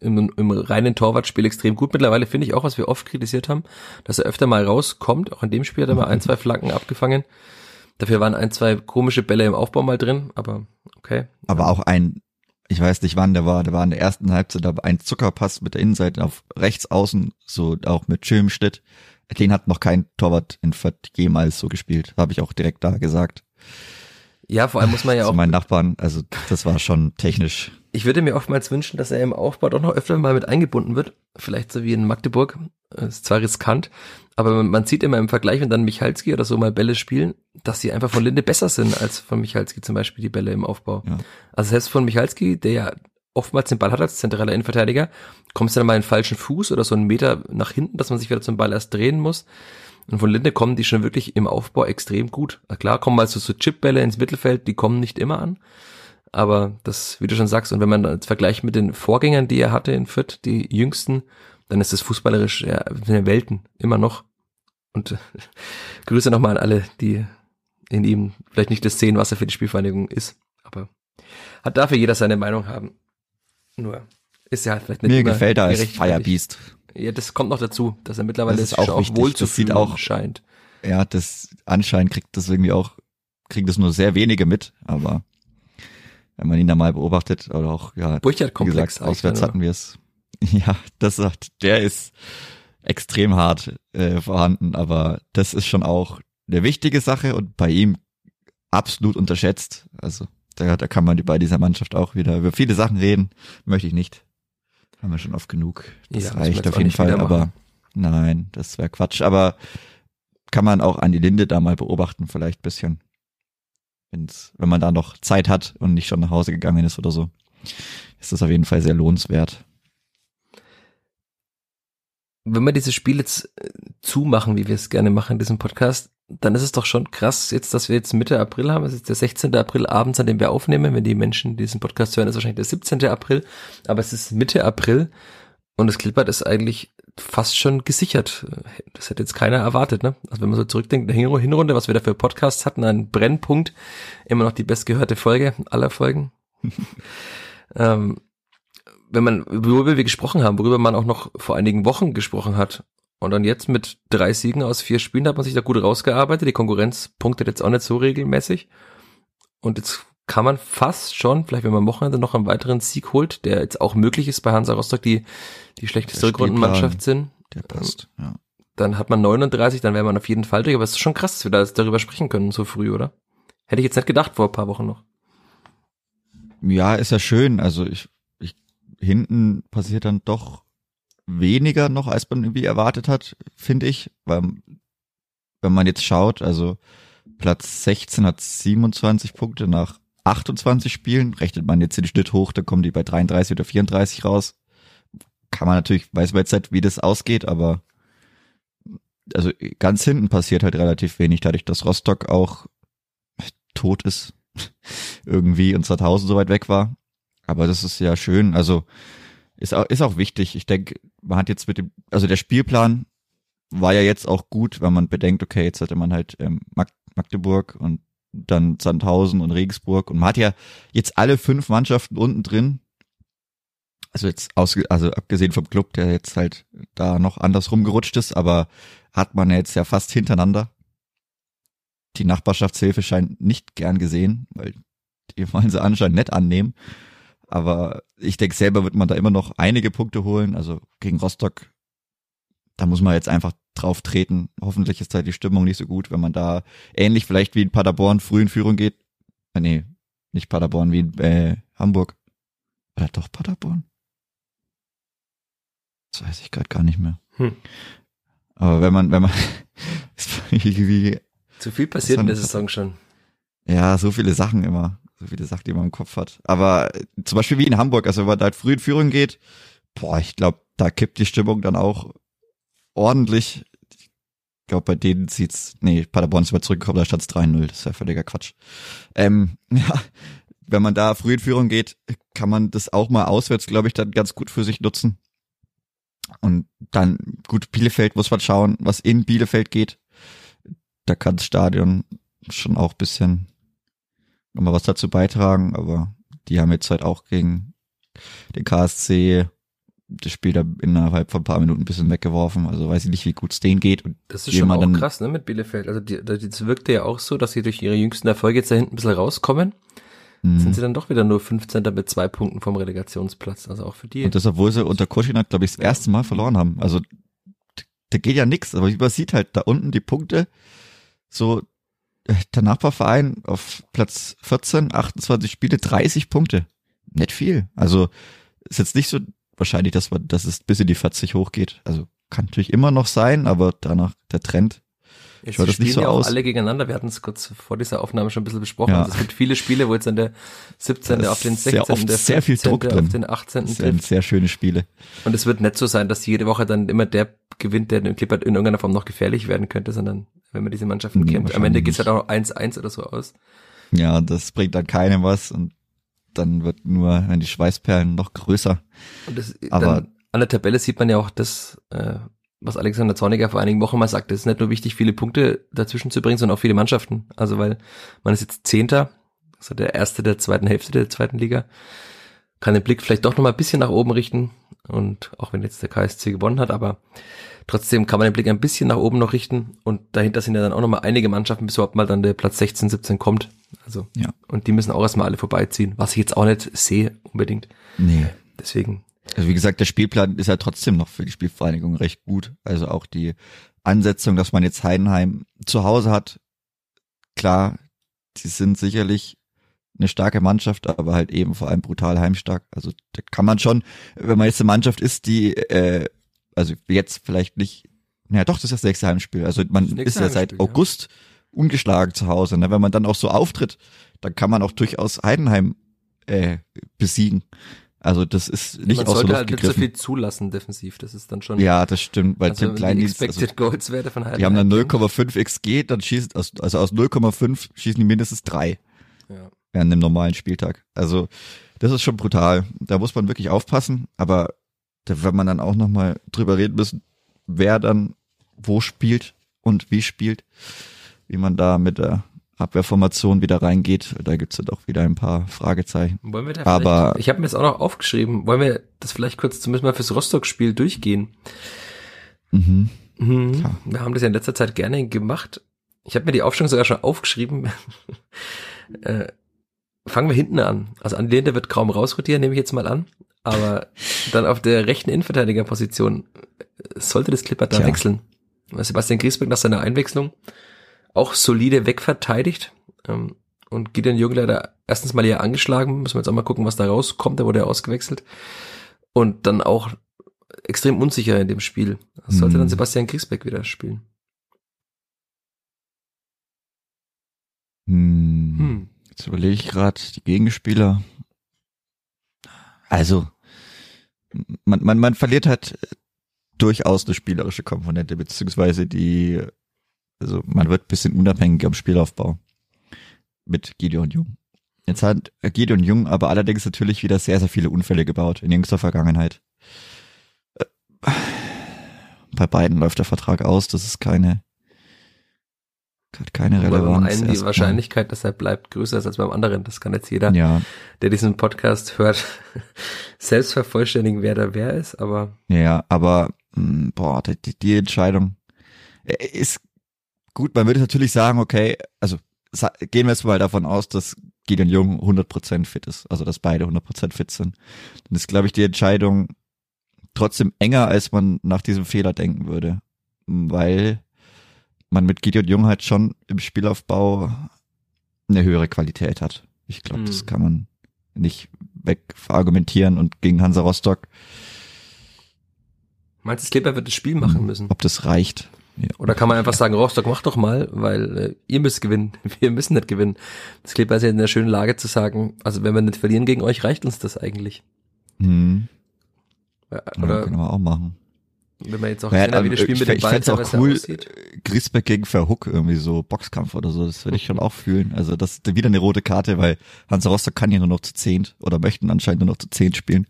im, im reinen Torwartspiel extrem gut. Mittlerweile finde ich auch, was wir oft kritisiert haben, dass er öfter mal rauskommt. Auch in dem Spiel hat er mal ein, zwei Flanken abgefangen. Dafür waren ein, zwei komische Bälle im Aufbau mal drin, aber okay. Aber auch ein, ich weiß nicht wann der war, der war in der ersten Halbzeit aber ein Zuckerpass mit der Innenseite auf rechts außen, so auch mit Schnitt. Den hat noch kein Torwart in Fürth jemals so gespielt. Habe ich auch direkt da gesagt. Ja, vor allem muss man ja [LAUGHS] auch. Zu meinen Nachbarn, also das war schon technisch. Ich würde mir oftmals wünschen, dass er im Aufbau doch noch öfter mal mit eingebunden wird. Vielleicht so wie in Magdeburg. Ist zwar riskant, aber man sieht immer im Vergleich, wenn dann Michalski oder so mal Bälle spielen, dass sie einfach von Linde besser sind als von Michalski zum Beispiel die Bälle im Aufbau. Ja. Also selbst von Michalski, der ja oftmals den Ball hat als zentraler Innenverteidiger, kommst du dann mal einen falschen Fuß oder so einen Meter nach hinten, dass man sich wieder zum Ball erst drehen muss. Und von Linde kommen die schon wirklich im Aufbau extrem gut. Na klar, kommen mal so, Chipbälle ins Mittelfeld, die kommen nicht immer an. Aber das, wie du schon sagst, und wenn man das vergleicht mit den Vorgängern, die er hatte in Fürth, die jüngsten, dann ist das fußballerisch ja, Welten, immer noch. Und [LAUGHS] Grüße nochmal an alle, die in ihm vielleicht nicht das sehen, was er für die Spielvereinigung ist. Aber hat dafür jeder seine Meinung haben. Nur ist ja halt vielleicht nicht Mir gefällt er als Firebeast. Ja, das kommt noch dazu, dass er mittlerweile das ist auch, auch wohl zu fühlen auch, scheint. Ja, das anscheinend kriegt das irgendwie auch, kriegt das nur sehr wenige mit, aber wenn man ihn da mal beobachtet oder auch, ja, gesagt, auswärts hatten wir es. [LAUGHS] Ja, das sagt, der ist extrem hart äh, vorhanden, aber das ist schon auch eine wichtige Sache und bei ihm absolut unterschätzt. Also da, da kann man bei dieser Mannschaft auch wieder über viele Sachen reden. Möchte ich nicht. Haben wir schon oft genug. Das ja, reicht auf jeden Fall, aber nein, das wäre Quatsch. Aber kann man auch an die Linde da mal beobachten, vielleicht bisschen. Wenn's, wenn man da noch Zeit hat und nicht schon nach Hause gegangen ist oder so, ist das auf jeden Fall sehr lohnenswert. Wenn wir dieses Spiel jetzt äh, zumachen, wie wir es gerne machen in diesem Podcast, dann ist es doch schon krass, jetzt, dass wir jetzt Mitte April haben. Es ist der 16. April abends, an dem wir aufnehmen. Wenn die Menschen diesen Podcast hören, ist wahrscheinlich der 17. April. Aber es ist Mitte April und das Clippert ist eigentlich fast schon gesichert. Das hätte jetzt keiner erwartet, ne? Also wenn man so zurückdenkt, in der Hinrunde, was wir da für Podcasts hatten, ein Brennpunkt, immer noch die bestgehörte Folge aller Folgen. [LAUGHS] ähm, wenn man, worüber wir gesprochen haben, worüber man auch noch vor einigen Wochen gesprochen hat, und dann jetzt mit drei Siegen aus vier Spielen hat man sich da gut rausgearbeitet. Die Konkurrenz punktet jetzt auch nicht so regelmäßig. Und jetzt kann man fast schon, vielleicht wenn man am Wochenende noch einen weiteren Sieg holt, der jetzt auch möglich ist bei Hansa Rostock, die die schlechteste Rückrundenmannschaft sind. Der passt, ja. Dann hat man 39, dann wäre man auf jeden Fall durch. Aber es ist schon krass, dass wir da darüber sprechen können so früh, oder? Hätte ich jetzt nicht gedacht vor ein paar Wochen noch. Ja, ist ja schön. Also ich hinten passiert dann doch weniger noch, als man irgendwie erwartet hat, finde ich. Weil, wenn man jetzt schaut, also Platz 16 hat 27 Punkte nach 28 Spielen. Rechnet man jetzt den Schnitt hoch, dann kommen die bei 33 oder 34 raus. Kann man natürlich, weiß man jetzt nicht, wie das ausgeht, aber also ganz hinten passiert halt relativ wenig, dadurch, dass Rostock auch tot ist [LAUGHS] irgendwie und 2000 so weit weg war. Aber das ist ja schön. Also ist auch, ist auch wichtig. Ich denke, man hat jetzt mit dem, also der Spielplan war ja jetzt auch gut, wenn man bedenkt, okay, jetzt hatte man halt ähm, Magdeburg und dann Sandhausen und Regensburg und man hat ja jetzt alle fünf Mannschaften unten drin. Also jetzt aus, also abgesehen vom Club, der jetzt halt da noch anders rumgerutscht ist, aber hat man jetzt ja fast hintereinander. Die Nachbarschaftshilfe scheint nicht gern gesehen, weil die wollen sie anscheinend nett annehmen. Aber ich denke, selber wird man da immer noch einige Punkte holen. Also gegen Rostock, da muss man jetzt einfach drauf treten. Hoffentlich ist da die Stimmung nicht so gut, wenn man da ähnlich vielleicht wie in Paderborn früh in Führung geht. Äh, nee, nicht Paderborn, wie in äh, Hamburg. Oder doch Paderborn? Das weiß ich gerade gar nicht mehr. Hm. Aber wenn man, wenn man [LAUGHS] irgendwie. Zu viel passiert in der Saison schon. Ja, so viele Sachen immer so viele Sachen, die man im Kopf hat. Aber äh, zum Beispiel wie in Hamburg, also wenn man da halt früh in Führung geht, boah, ich glaube, da kippt die Stimmung dann auch ordentlich. Ich glaube, bei denen sieht's, nee, Paderborn ist immer zurückgekommen, da stand's 3-0, das ist ja völliger Quatsch. Ähm, [LAUGHS] ja, wenn man da früh in Führung geht, kann man das auch mal auswärts, glaube ich, dann ganz gut für sich nutzen. Und dann, gut, Bielefeld muss man schauen, was in Bielefeld geht. Da kann das Stadion schon auch bisschen nochmal was dazu beitragen, aber die haben jetzt halt auch gegen den KSC das Spiel da innerhalb von ein paar Minuten ein bisschen weggeworfen. Also weiß ich nicht, wie gut es denen geht. Und Das ist schon auch krass, ne, mit Bielefeld. Also die, das wirkte ja auch so, dass sie durch ihre jüngsten Erfolge jetzt da hinten ein bisschen rauskommen. Mhm. Sind sie dann doch wieder nur 15. mit zwei Punkten vom Relegationsplatz. Also auch für die. Und das, obwohl sie unter Koschinat, glaube ich, das erste Mal verloren haben. Also da geht ja nix, aber man sieht halt da unten die Punkte. So, der Nachbarverein auf Platz 14, 28 Spiele, 30 Punkte. Nicht viel. Also ist jetzt nicht so wahrscheinlich, dass man, dass es bis in die 40 hochgeht. Also kann natürlich immer noch sein, aber danach der Trend Jetzt schaut das nicht so ja auch aus. alle gegeneinander. Wir hatten es kurz vor dieser Aufnahme schon ein bisschen besprochen. Ja. Also es gibt viele Spiele, wo jetzt dann der 17. Da ist auf den sehr 16. oft der sehr viel 15. Druck drin. auf den 18. Das sind sehr schöne Spiele. Und es wird nicht so sein, dass jede Woche dann immer der gewinnt, der dem Clippert in irgendeiner Form noch gefährlich werden könnte, sondern wenn man diese Mannschaften Nee, kennt. Am Ende wahrscheinlich geht's halt auch 1-1 oder so aus. Ja, das bringt dann keinem was und dann wird nur, wenn die Schweißperlen noch größer. Und das, Aber- an der Tabelle sieht man ja auch das, äh, was Alexander Zorniger vor einigen Wochen mal sagte, es ist nicht nur wichtig, viele Punkte dazwischen zu bringen, sondern auch viele Mannschaften. Also weil man ist jetzt Zehnter, also der Erste der zweiten Hälfte der zweiten Liga, kann den Blick vielleicht doch noch mal ein bisschen nach oben richten. Und auch wenn jetzt der KSC gewonnen hat, aber trotzdem kann man den Blick ein bisschen nach oben noch richten. Und dahinter sind ja dann auch noch mal einige Mannschaften, bis überhaupt mal dann der Platz 16, 17 kommt. Also, Ja. und die müssen auch erstmal alle vorbeiziehen, was ich jetzt auch nicht sehe unbedingt. Nee. Deswegen Also wie gesagt, der Spielplan ist ja trotzdem noch für die Spielvereinigung recht gut. Also auch die Ansetzung, dass man jetzt Heidenheim zu Hause hat. Klar, die sind sicherlich eine starke Mannschaft, aber halt eben vor allem brutal heimstark. Also da kann man schon, wenn man jetzt eine Mannschaft ist, die, äh, also jetzt vielleicht nicht, naja doch, das ist das nächste Heimspiel. Also man ist ja seit Heimspiel, ja. August ungeschlagen zu Hause. Ne? Wenn man dann auch so auftritt, dann kann man auch durchaus Heidenheim äh, besiegen. Also das ist nicht man aus der sollte halt nicht so viel zulassen defensiv. Das ist dann schon. Ja, das stimmt, weil also zum kleinen die Dienst, also, Expected Goals Werte von Heidenheim. die haben dann 0,5 XG, dann schießen, aus- also aus 0,5 schießen die mindestens drei Ja. Während einem normalen Spieltag. Also das ist schon brutal. Da muss man wirklich aufpassen, aber da wird man dann auch nochmal drüber reden müssen, wer dann wo spielt und wie spielt, wie man da mit der Abwehrformation wieder reingeht. Da gibt's dann auch wieder ein paar Fragezeichen. Wollen wir da Aber- ich habe mir jetzt auch noch aufgeschrieben, wollen wir das vielleicht kurz zumindest mal fürs Rostock-Spiel durchgehen? Mhm. Mhm. Klar. Wir haben das ja in letzter Zeit gerne gemacht. Ich habe mir die Aufstellung sogar schon aufgeschrieben. [LAUGHS] äh, fangen wir hinten an. Also an Lehne wird kaum rausrotieren, nehme ich jetzt mal an. Aber dann auf der rechten Innenverteidigerposition äh, sollte das Clipper da wechseln. Sebastian Griesbeck nach seiner Einwechslung auch solide wegverteidigt. Ähm, und Gideon Jürgen leider erstens mal hier angeschlagen. Müssen wir jetzt auch mal gucken, was da rauskommt. Da wurde er ausgewechselt. Und dann auch extrem unsicher in dem Spiel. Das sollte Hm. dann Sebastian Griesbeck wieder spielen. Hm. Hm. Jetzt überlege ich gerade die Gegenspieler. Also, man, man, man verliert halt durchaus eine spielerische Komponente, beziehungsweise die, also man wird bisschen unabhängiger im Spielaufbau mit Gideon Jung. Jetzt hat Gideon Jung aber allerdings natürlich wieder sehr, sehr viele Unfälle gebaut in jüngster Vergangenheit. Äh, Bei beiden läuft der Vertrag aus, das ist keine, hat keine Weil beim Relevanz. einen die. Wahrscheinlichkeit, dass er bleibt, größer ist als beim anderen. Das kann jetzt jeder, Ja, der diesen Podcast hört, [LAUGHS] selbst vervollständigen, wer da wer ist. Aber Ja, aber mh, boah, die, die- Entscheidung äh, ist gut. Man würde natürlich sagen, okay, also gehen wir jetzt mal davon aus, dass Gideon Jung 100% fit ist, also dass beide 100% fit sind. Dann ist, glaube ich, die Entscheidung trotzdem enger, als man nach diesem Fehler denken würde, weil man mit Gideon Jung halt schon im Spielaufbau eine höhere Qualität hat. Ich glaube, das Hm. kann man nicht wegverargumentieren und gegen Hansa Rostock meinst du, Skipper wird das Spiel machen müssen? ob das reicht. Ja. Oder kann man einfach sagen, Rostock, mach doch mal, weil äh, ihr müsst gewinnen, [LAUGHS] wir müssen nicht gewinnen. Das Skipper ist ja in der schönen Lage zu sagen, also wenn wir nicht verlieren gegen euch, reicht uns das eigentlich. Hm. Ja, Ja, Oder können wir auch machen. Wenn wir jetzt auch Ja, sehen, wie ähm, das Spiel ich mit dem ich Ball auch cool, aussieht. Griesbeck gegen Verhook, irgendwie so Boxkampf oder so, das würde ich schon auch fühlen. Also das ist wieder eine rote Karte, weil Hansa Rostock kann ja nur noch zu zehnt oder möchten anscheinend nur noch zu zehnt spielen.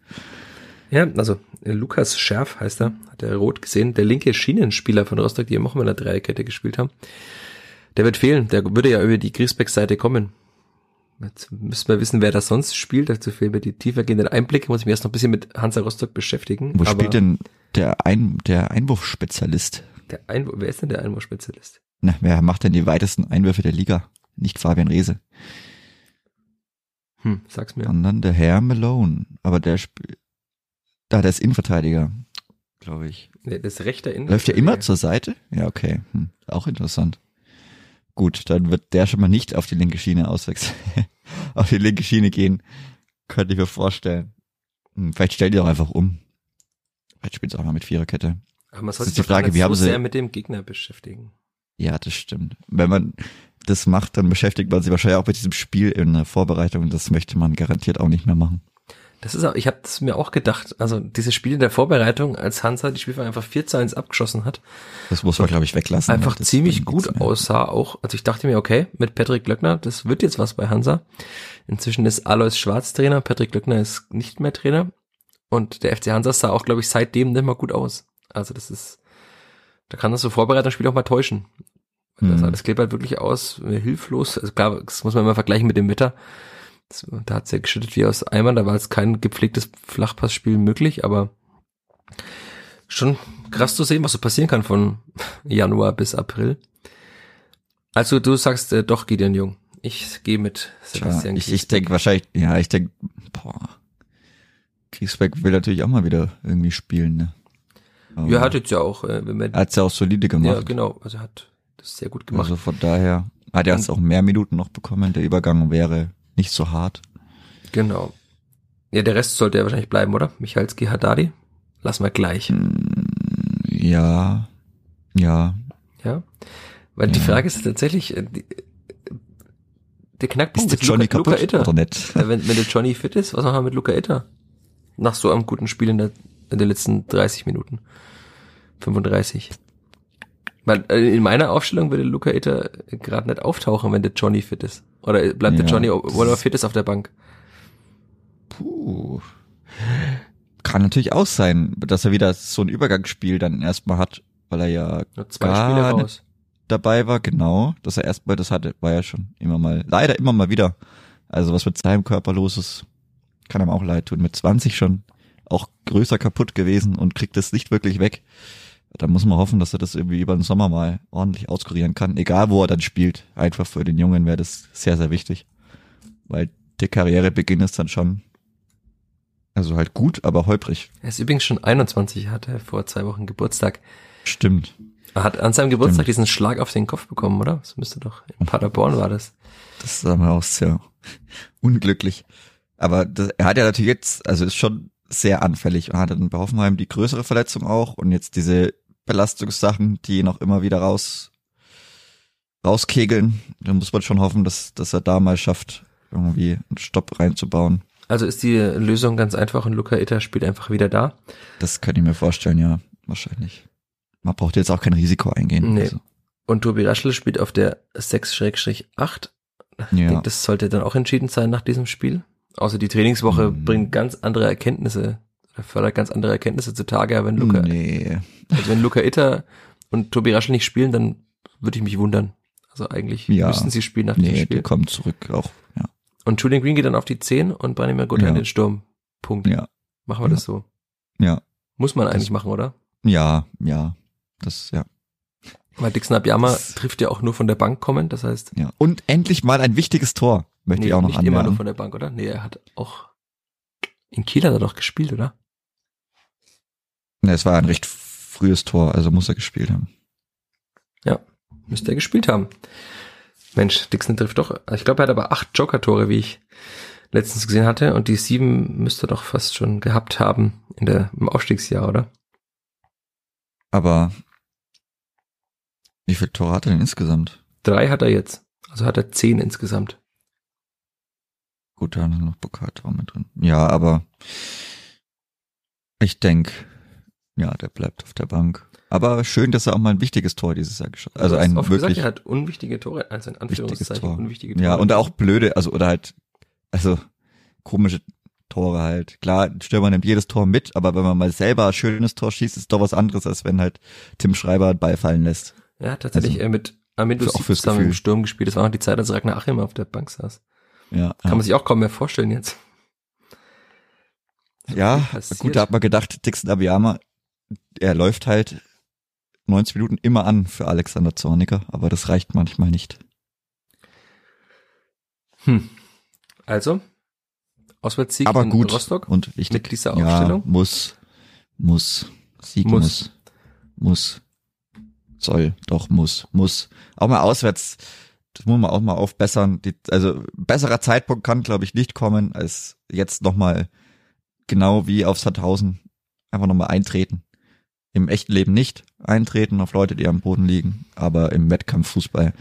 Ja, also äh, Lukas Schärf heißt er, hat er rot gesehen, der linke Schienenspieler von Rostock, die ja auch mal in der Dreierkette gespielt haben. Der wird fehlen, der würde ja über die Griesbeck-Seite kommen. Jetzt müssen wir wissen, wer da sonst spielt. Dazu fehlen mir die tiefergehenden Einblicke. Muss ich mich erst noch ein bisschen mit Hansa Rostock beschäftigen. Wo spielt denn der, Ein der Einwurfspezialist? der Einwurf, wer ist denn der Einwurfspezialist? Na, wer macht denn die weitesten Einwürfe der Liga? Nicht Fabian Reese, Hm, sag's mir. sondern der Herr Malone. Aber der spielt, da, der ist Innenverteidiger, glaube ich. Nee, das ist rechter Innen. Läuft ja immer zur Seite? Ja, okay. Hm, auch interessant. Gut, dann wird der schon mal nicht auf die linke Schiene auswechseln. [LAUGHS] auf die linke Schiene gehen. Könnte ich mir vorstellen. Hm, vielleicht stellt ihr auch einfach um. Vielleicht spielt es auch mal mit Viererkette. Aber man Das sollte ist sich die Frage, wie so haben sie- sehr mit dem Gegner beschäftigen. Ja, das stimmt. Wenn man das macht, dann beschäftigt man sich wahrscheinlich auch mit diesem Spiel in der Vorbereitung. Das möchte man garantiert auch nicht mehr machen. Das ist auch, ich habe das mir auch gedacht. Also diese Spiele der Vorbereitung, als Hansa die Spielfang einfach 4 zu 1 abgeschossen hat, Das muss man, glaube ich, weglassen. einfach Das ziemlich gut aussah auch. Also ich dachte mir, okay, mit Patrick Glöckner, das wird jetzt was bei Hansa. Inzwischen ist Alois Schwarz Trainer, Patrick Glöckner ist nicht mehr Trainer. Und der FC Hansa sah auch, glaube ich, seitdem nicht mal gut aus. Also das ist, da kann das so Vorbereitungsspiel auch mal täuschen. Das, Mhm. das klebt halt wirklich aus, äh, hilflos. Also klar, das muss man immer vergleichen mit dem Wetter. Das, da hat's ja geschüttet wie aus Eimern, da war jetzt kein gepflegtes Flachpassspiel möglich, aber schon krass zu sehen, was so passieren kann von [LAUGHS] Januar bis April. Also du sagst äh, doch Gideon Jung. Ich gehe mit Tja, Sebastian ich ich Griesbeck. denke wahrscheinlich, ja, ich denke, boah, Kriegsbeck will natürlich auch mal wieder irgendwie spielen, ne? Aber Ja, hat jetzt ja auch, äh, hat's ja auch solide gemacht. ja genau, also hat das sehr gut gemacht. Also von daher hat er jetzt auch mehr Minuten noch bekommen. Der Übergang wäre nicht so hart. Genau. Ja, der Rest sollte ja wahrscheinlich bleiben, oder? Michalski, Haddadi. Lassen wir gleich. Ja, ja, Ja. Weil die Ja. Frage ist tatsächlich, äh, die, der Knackpunkt ist der Johnny Luca, Luca kaputt Itter. oder nicht? [LAUGHS] Wenn, wenn der Johnny fit ist, was machen wir mit Luca Itter? Nach so einem guten Spiel in der, in den letzten 30 Minuten. 35. Weil äh, in meiner Aufstellung würde Luca Itter gerade nicht auftauchen, wenn der Johnny fit ist. Oder bleibt der Ja, Johnny, das obwohl er ist- fit ist, auf der Bank? Puh. Kann natürlich auch sein, dass er wieder so ein Übergangsspiel dann erstmal hat, weil er ja zwei Spiele raus. dabei war, genau, dass er erstmal das hatte, war ja schon immer mal, leider immer mal wieder. Also was mit seinem Körper los ist, kann ihm auch leid tun. Mit 20 schon auch größer kaputt gewesen und kriegt das nicht wirklich weg. Da muss man hoffen, dass er das irgendwie über den Sommer mal ordentlich auskurieren kann. Egal wo er dann spielt. Einfach für den Jungen wäre das sehr, sehr wichtig. Weil der Karrierebeginn ist dann schon, also halt gut, aber holprig. Er ist übrigens schon 21, hatte vor zwei Wochen Geburtstag. Stimmt. Er hat an seinem Geburtstag Stimmt. diesen Schlag auf den Kopf bekommen, oder? Das müsste doch, in Paderborn war das. Das ist aber auch sehr [LAUGHS] unglücklich. Aber das, er hat ja natürlich jetzt, also ist schon sehr anfällig und hat dann bei Hoffenheim die größere Verletzung auch und jetzt diese Belastungssachen, die noch immer wieder raus rauskegeln. Da muss man schon hoffen, dass, dass er da mal schafft, irgendwie einen Stopp reinzubauen. Also ist die Lösung ganz einfach und Luca Itter spielt einfach wieder da. Das kann ich mir vorstellen, ja, wahrscheinlich. Man braucht jetzt auch kein Risiko eingehen. Nee. Also, Und Tobi Raschel spielt auf der 6-8. Ich ja. denke, das sollte dann auch entschieden sein nach diesem Spiel. Außer die Trainingswoche Mhm. bringt ganz andere Erkenntnisse, oder fördert ganz andere Erkenntnisse zutage, wenn Luca, nee. also wenn Luca Itter und Tobi Raschel nicht spielen, dann würde ich mich wundern. Also eigentlich Ja. müssten sie spielen nach Nee, Spiel. der kommt zurück auch. Ja. Und Julian Green geht dann auf die 10 und Branimir Gutta Ja. in den Sturm. Punkt. Ja. Machen wir Ja. das so. Ja. Muss man Das- eigentlich machen, oder? Ja, ja. Das, ja. Weil Dixon Abiyama Das- trifft ja auch nur von der Bank kommen, das heißt, Ja. Und endlich mal ein wichtiges Tor, möchte nee, ich auch noch nicht immer nur anmerken. von der Bank, oder? Nee, er hat auch in Kiel hat er doch gespielt, oder? Ne, es war ein recht frühes Tor, also muss er gespielt haben. Müsste er gespielt haben. Mensch, Dixon trifft doch. Ich glaube, er hat aber acht Joker-Tore, wie ich letztens gesehen hatte. Und die sieben müsste er doch fast schon gehabt haben in der, im Aufstiegsjahr, oder? Aber wie viele Tore hat er denn insgesamt? Drei hat er jetzt. Also hat er zehn insgesamt. Gut, da haben noch Pokaltor mit drin. Ja, aber ich denke, ja, der bleibt auf der Bank. Aber schön, dass er auch mal ein wichtiges Tor dieses Jahr geschossen hat. Also ein oft wirklich gesagt, er hat unwichtige Tore, also in Anführungszeichen Tor. unwichtige Tore. Ja, und auch blöde, also oder halt, also komische Tore halt. Klar, Stürmer nimmt jedes Tor mit, aber wenn man mal selber ein schönes Tor schießt, ist doch was anderes, als wenn halt Tim Schreiber einen Ball fallen lässt. Ja, tatsächlich Also, äh, mit Amidus für- zusammen im Gefühl. Sturm gespielt. Das war noch die Zeit, als Ragnar Achim auf der Bank saß. Ja, Kann ja. man sich auch kaum mehr vorstellen jetzt. ja gut, da hat man gedacht, Dixon Abiyama, er läuft halt 90 Minuten immer an für Alexander Zorniger, aber das reicht manchmal nicht. Hm. Also, Auswärtssieg Aber in gut Rostock. und wichtig. Mit dieser ja, Aufstellung? muss, muss, Sieg Muss. muss, muss, soll, doch muss, muss. Auch mal auswärts, das muss man auch mal aufbessern. Die, also besserer Zeitpunkt kann, glaube ich, nicht kommen, als jetzt nochmal genau wie auf Sandhausen einfach nochmal eintreten. Im echten Leben nicht eintreten auf Leute, die am Boden liegen, aber im Wettkampffußball.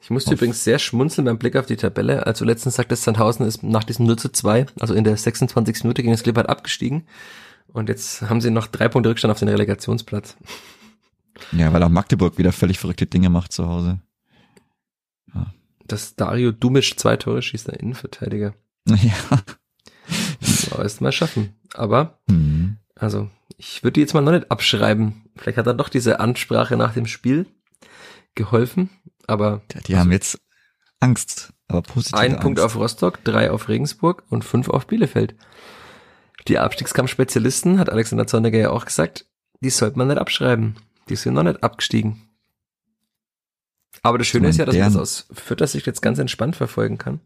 Ich musste Auf- übrigens sehr schmunzeln beim Blick auf die Tabelle. Also letztens sagte Sandhausen ist nach diesem 0 zu 2, also in der 26. Minute gegen das Klippert abgestiegen. Und jetzt haben sie noch drei Punkte Rückstand auf den Relegationsplatz. Ja, weil auch Magdeburg wieder völlig verrückte Dinge macht zu Hause. Das Dario Dumisch zwei Tore schießt der Innenverteidiger. [LAUGHS] Ja. Soll erst mal schaffen. Aber, Hm. also, ich würde die jetzt mal noch nicht abschreiben. Vielleicht hat dann doch diese Ansprache nach dem Spiel geholfen. Aber Ja, die haben jetzt Angst, aber positiv. ein Punkt auf Rostock, drei auf Regensburg und fünf auf Bielefeld. Die Abstiegskampfspezialisten, hat Alexander Zorniger ja auch gesagt, die sollte man nicht abschreiben. Die sind noch nicht abgestiegen. Aber das Schöne ist ja, dass man das aus Fürther Sicht jetzt ganz entspannt verfolgen kann.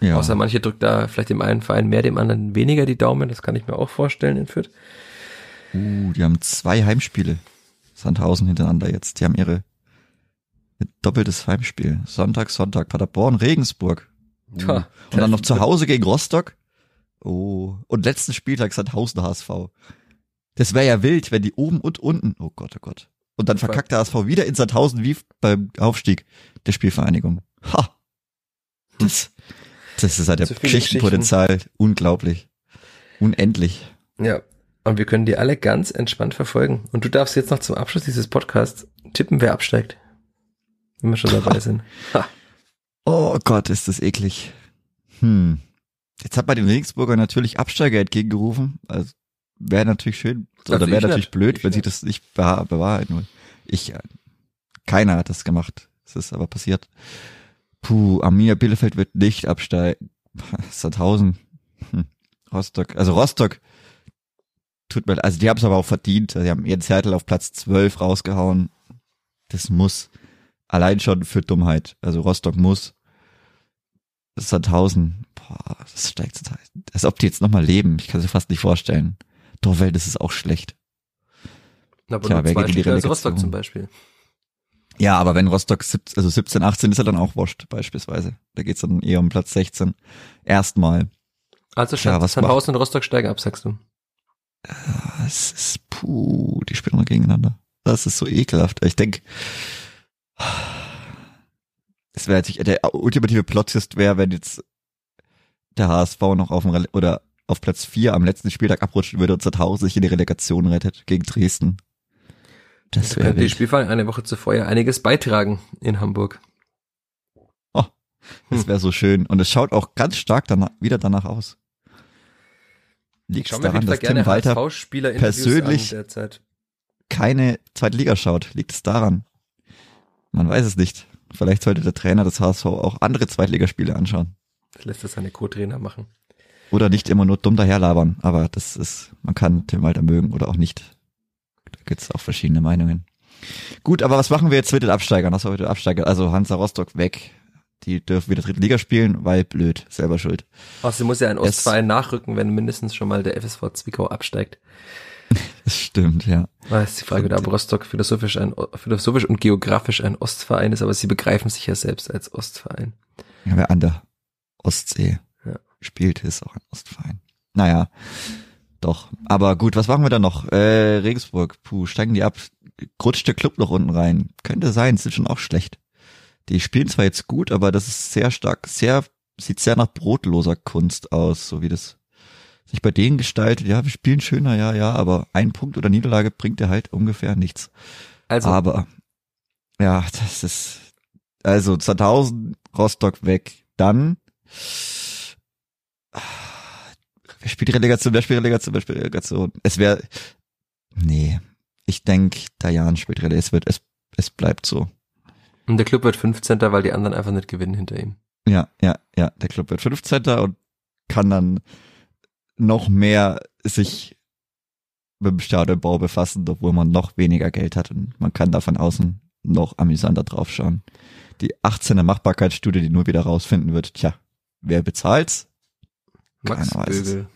Ja. Außer manche drückt da vielleicht dem einen Verein mehr, dem anderen weniger die Daumen. Das kann ich mir auch vorstellen in Fürth. Uh, die haben zwei Heimspiele. Sandhausen hintereinander jetzt. Die haben ihre ihr doppeltes Heimspiel. Sonntag, Sonntag, Paderborn, Regensburg. Uh. Tja, Und dann noch zu Hause gegen Rostock. Oh. Und letzten Spieltag Sandhausen HSV. Das wäre ja wild, wenn die oben und unten. Oh Gott, oh Gott. Und dann verkackt der HSV wieder in Sandhausen wie beim Aufstieg der Spielvereinigung. Ha. [LAUGHS] Das, das ist halt der Geschichtenpotenzial. Unglaublich. Unendlich. Ja. Und wir können die alle ganz entspannt verfolgen. Und du darfst jetzt noch zum Abschluss dieses Podcasts tippen, wer absteigt. Wenn wir schon dabei [LAUGHS] sind. Ha. Oh Gott, ist das eklig. Hm. Jetzt hat man den Regensburger natürlich Absteiger entgegengerufen. Also wäre natürlich schön, Also oder wäre ich natürlich nicht. blöd, Ich wenn sie nicht. das nicht bewahr- bewahrheiten wollen. Ich, äh, keiner hat das gemacht. Es ist aber passiert. Puh, Arminia Bielefeld wird nicht absteigen. [LAUGHS] Sandhausen, hm. Rostock, also Rostock tut mir, also die haben es aber auch verdient. Sie haben ihren Zettel auf Platz 12 rausgehauen. Das muss allein schon für Dummheit. Also Rostock muss. Sandhausen, boah, das steigt total. Als ob die jetzt nochmal leben. Ich kann es mir fast nicht vorstellen. Dorwelt ist es auch schlecht. Aber Tja, nur wer zwei geht in die Spiele als Relegation? Rostock zum Beispiel. Ja, aber wenn Rostock, sieb- also 17, 18 ist er dann auch wurscht, beispielsweise. Da geht's dann eher um Platz 16. Erstmal. Also Tja, was Sandhausen und Rostock steigen ab, sagst du. Ah, Es ist, puh, die spielen noch gegeneinander. Das ist so ekelhaft. Ich denk, es wäre jetzt, der ultimative Plot-Twist wäre, wenn jetzt der HSV noch auf dem, Rele- oder auf Platz 4 am letzten Spieltag abrutschen würde und Sandhausen sich in die Relegation rettet gegen Dresden. Das Da könnte die. Spielverein eine Woche zuvor ja einiges beitragen in Hamburg. Das wäre so schön. Und es schaut auch ganz stark danach, wieder danach aus. Ich Liegt mir auf daran, dass Tim gerne Walter persönlich- keine zweite Liga schaut. Liegt es daran? Man weiß es nicht. Vielleicht sollte der Trainer des HSV auch andere Zweitligaspiele anschauen. Das lässt er seine Co-Trainer machen. Oder nicht immer nur dumm daherlabern. Aber das ist, man kann Tim Walter mögen oder auch nicht. Da gibt's auch verschiedene Meinungen. Gut, aber was machen wir jetzt mit den Absteigern? Was heute Absteiger? Also Hansa Rostock weg. Die dürfen wieder dritte Liga spielen, weil blöd, selber schuld. Außerdem muss ja ein Ostverein nachrücken, wenn mindestens schon mal der FSV Zwickau absteigt. [LAUGHS] Das stimmt, ja. Da ist die Frage, ob Rostock philosophisch, ein, philosophisch und geografisch ein Ostverein ist, aber sie begreifen sich ja selbst als Ostverein. Ja, wer an der Ostsee Ja. spielt, ist auch ein Ostverein. Naja, doch. Aber gut, was machen wir da noch? Äh, Regensburg, puh, steigen die ab? Rutscht der Club noch unten rein? Könnte sein, sind schon auch schlecht. Die spielen zwar jetzt gut, aber das ist sehr stark, sehr, sieht sehr nach brotloser Kunst aus, so wie das sich bei denen gestaltet. Ja, wir spielen schöner, ja, ja, aber ein Punkt oder Niederlage bringt dir halt ungefähr nichts. Also, Aber ja, das ist also 2000 Rostock weg. Dann wer spielt Relegation? Wer spielt Relegation? Wer spielt Relegation? Es wäre nee, ich denke, Dayan spielt Relegation. Es wird es es bleibt so. und der Club wird 15. weil die anderen einfach nicht gewinnen hinter ihm. Ja, ja, ja. Der Club wird 15. und kann dann noch mehr sich mit dem Stadionbau befassen, obwohl man noch weniger Geld hat und man kann da von außen noch amüsanter draufschauen. Die 18er Machbarkeitsstudie, die nur wieder rausfinden wird, tja, wer bezahlt's? Max Keiner weiß es. Bögel.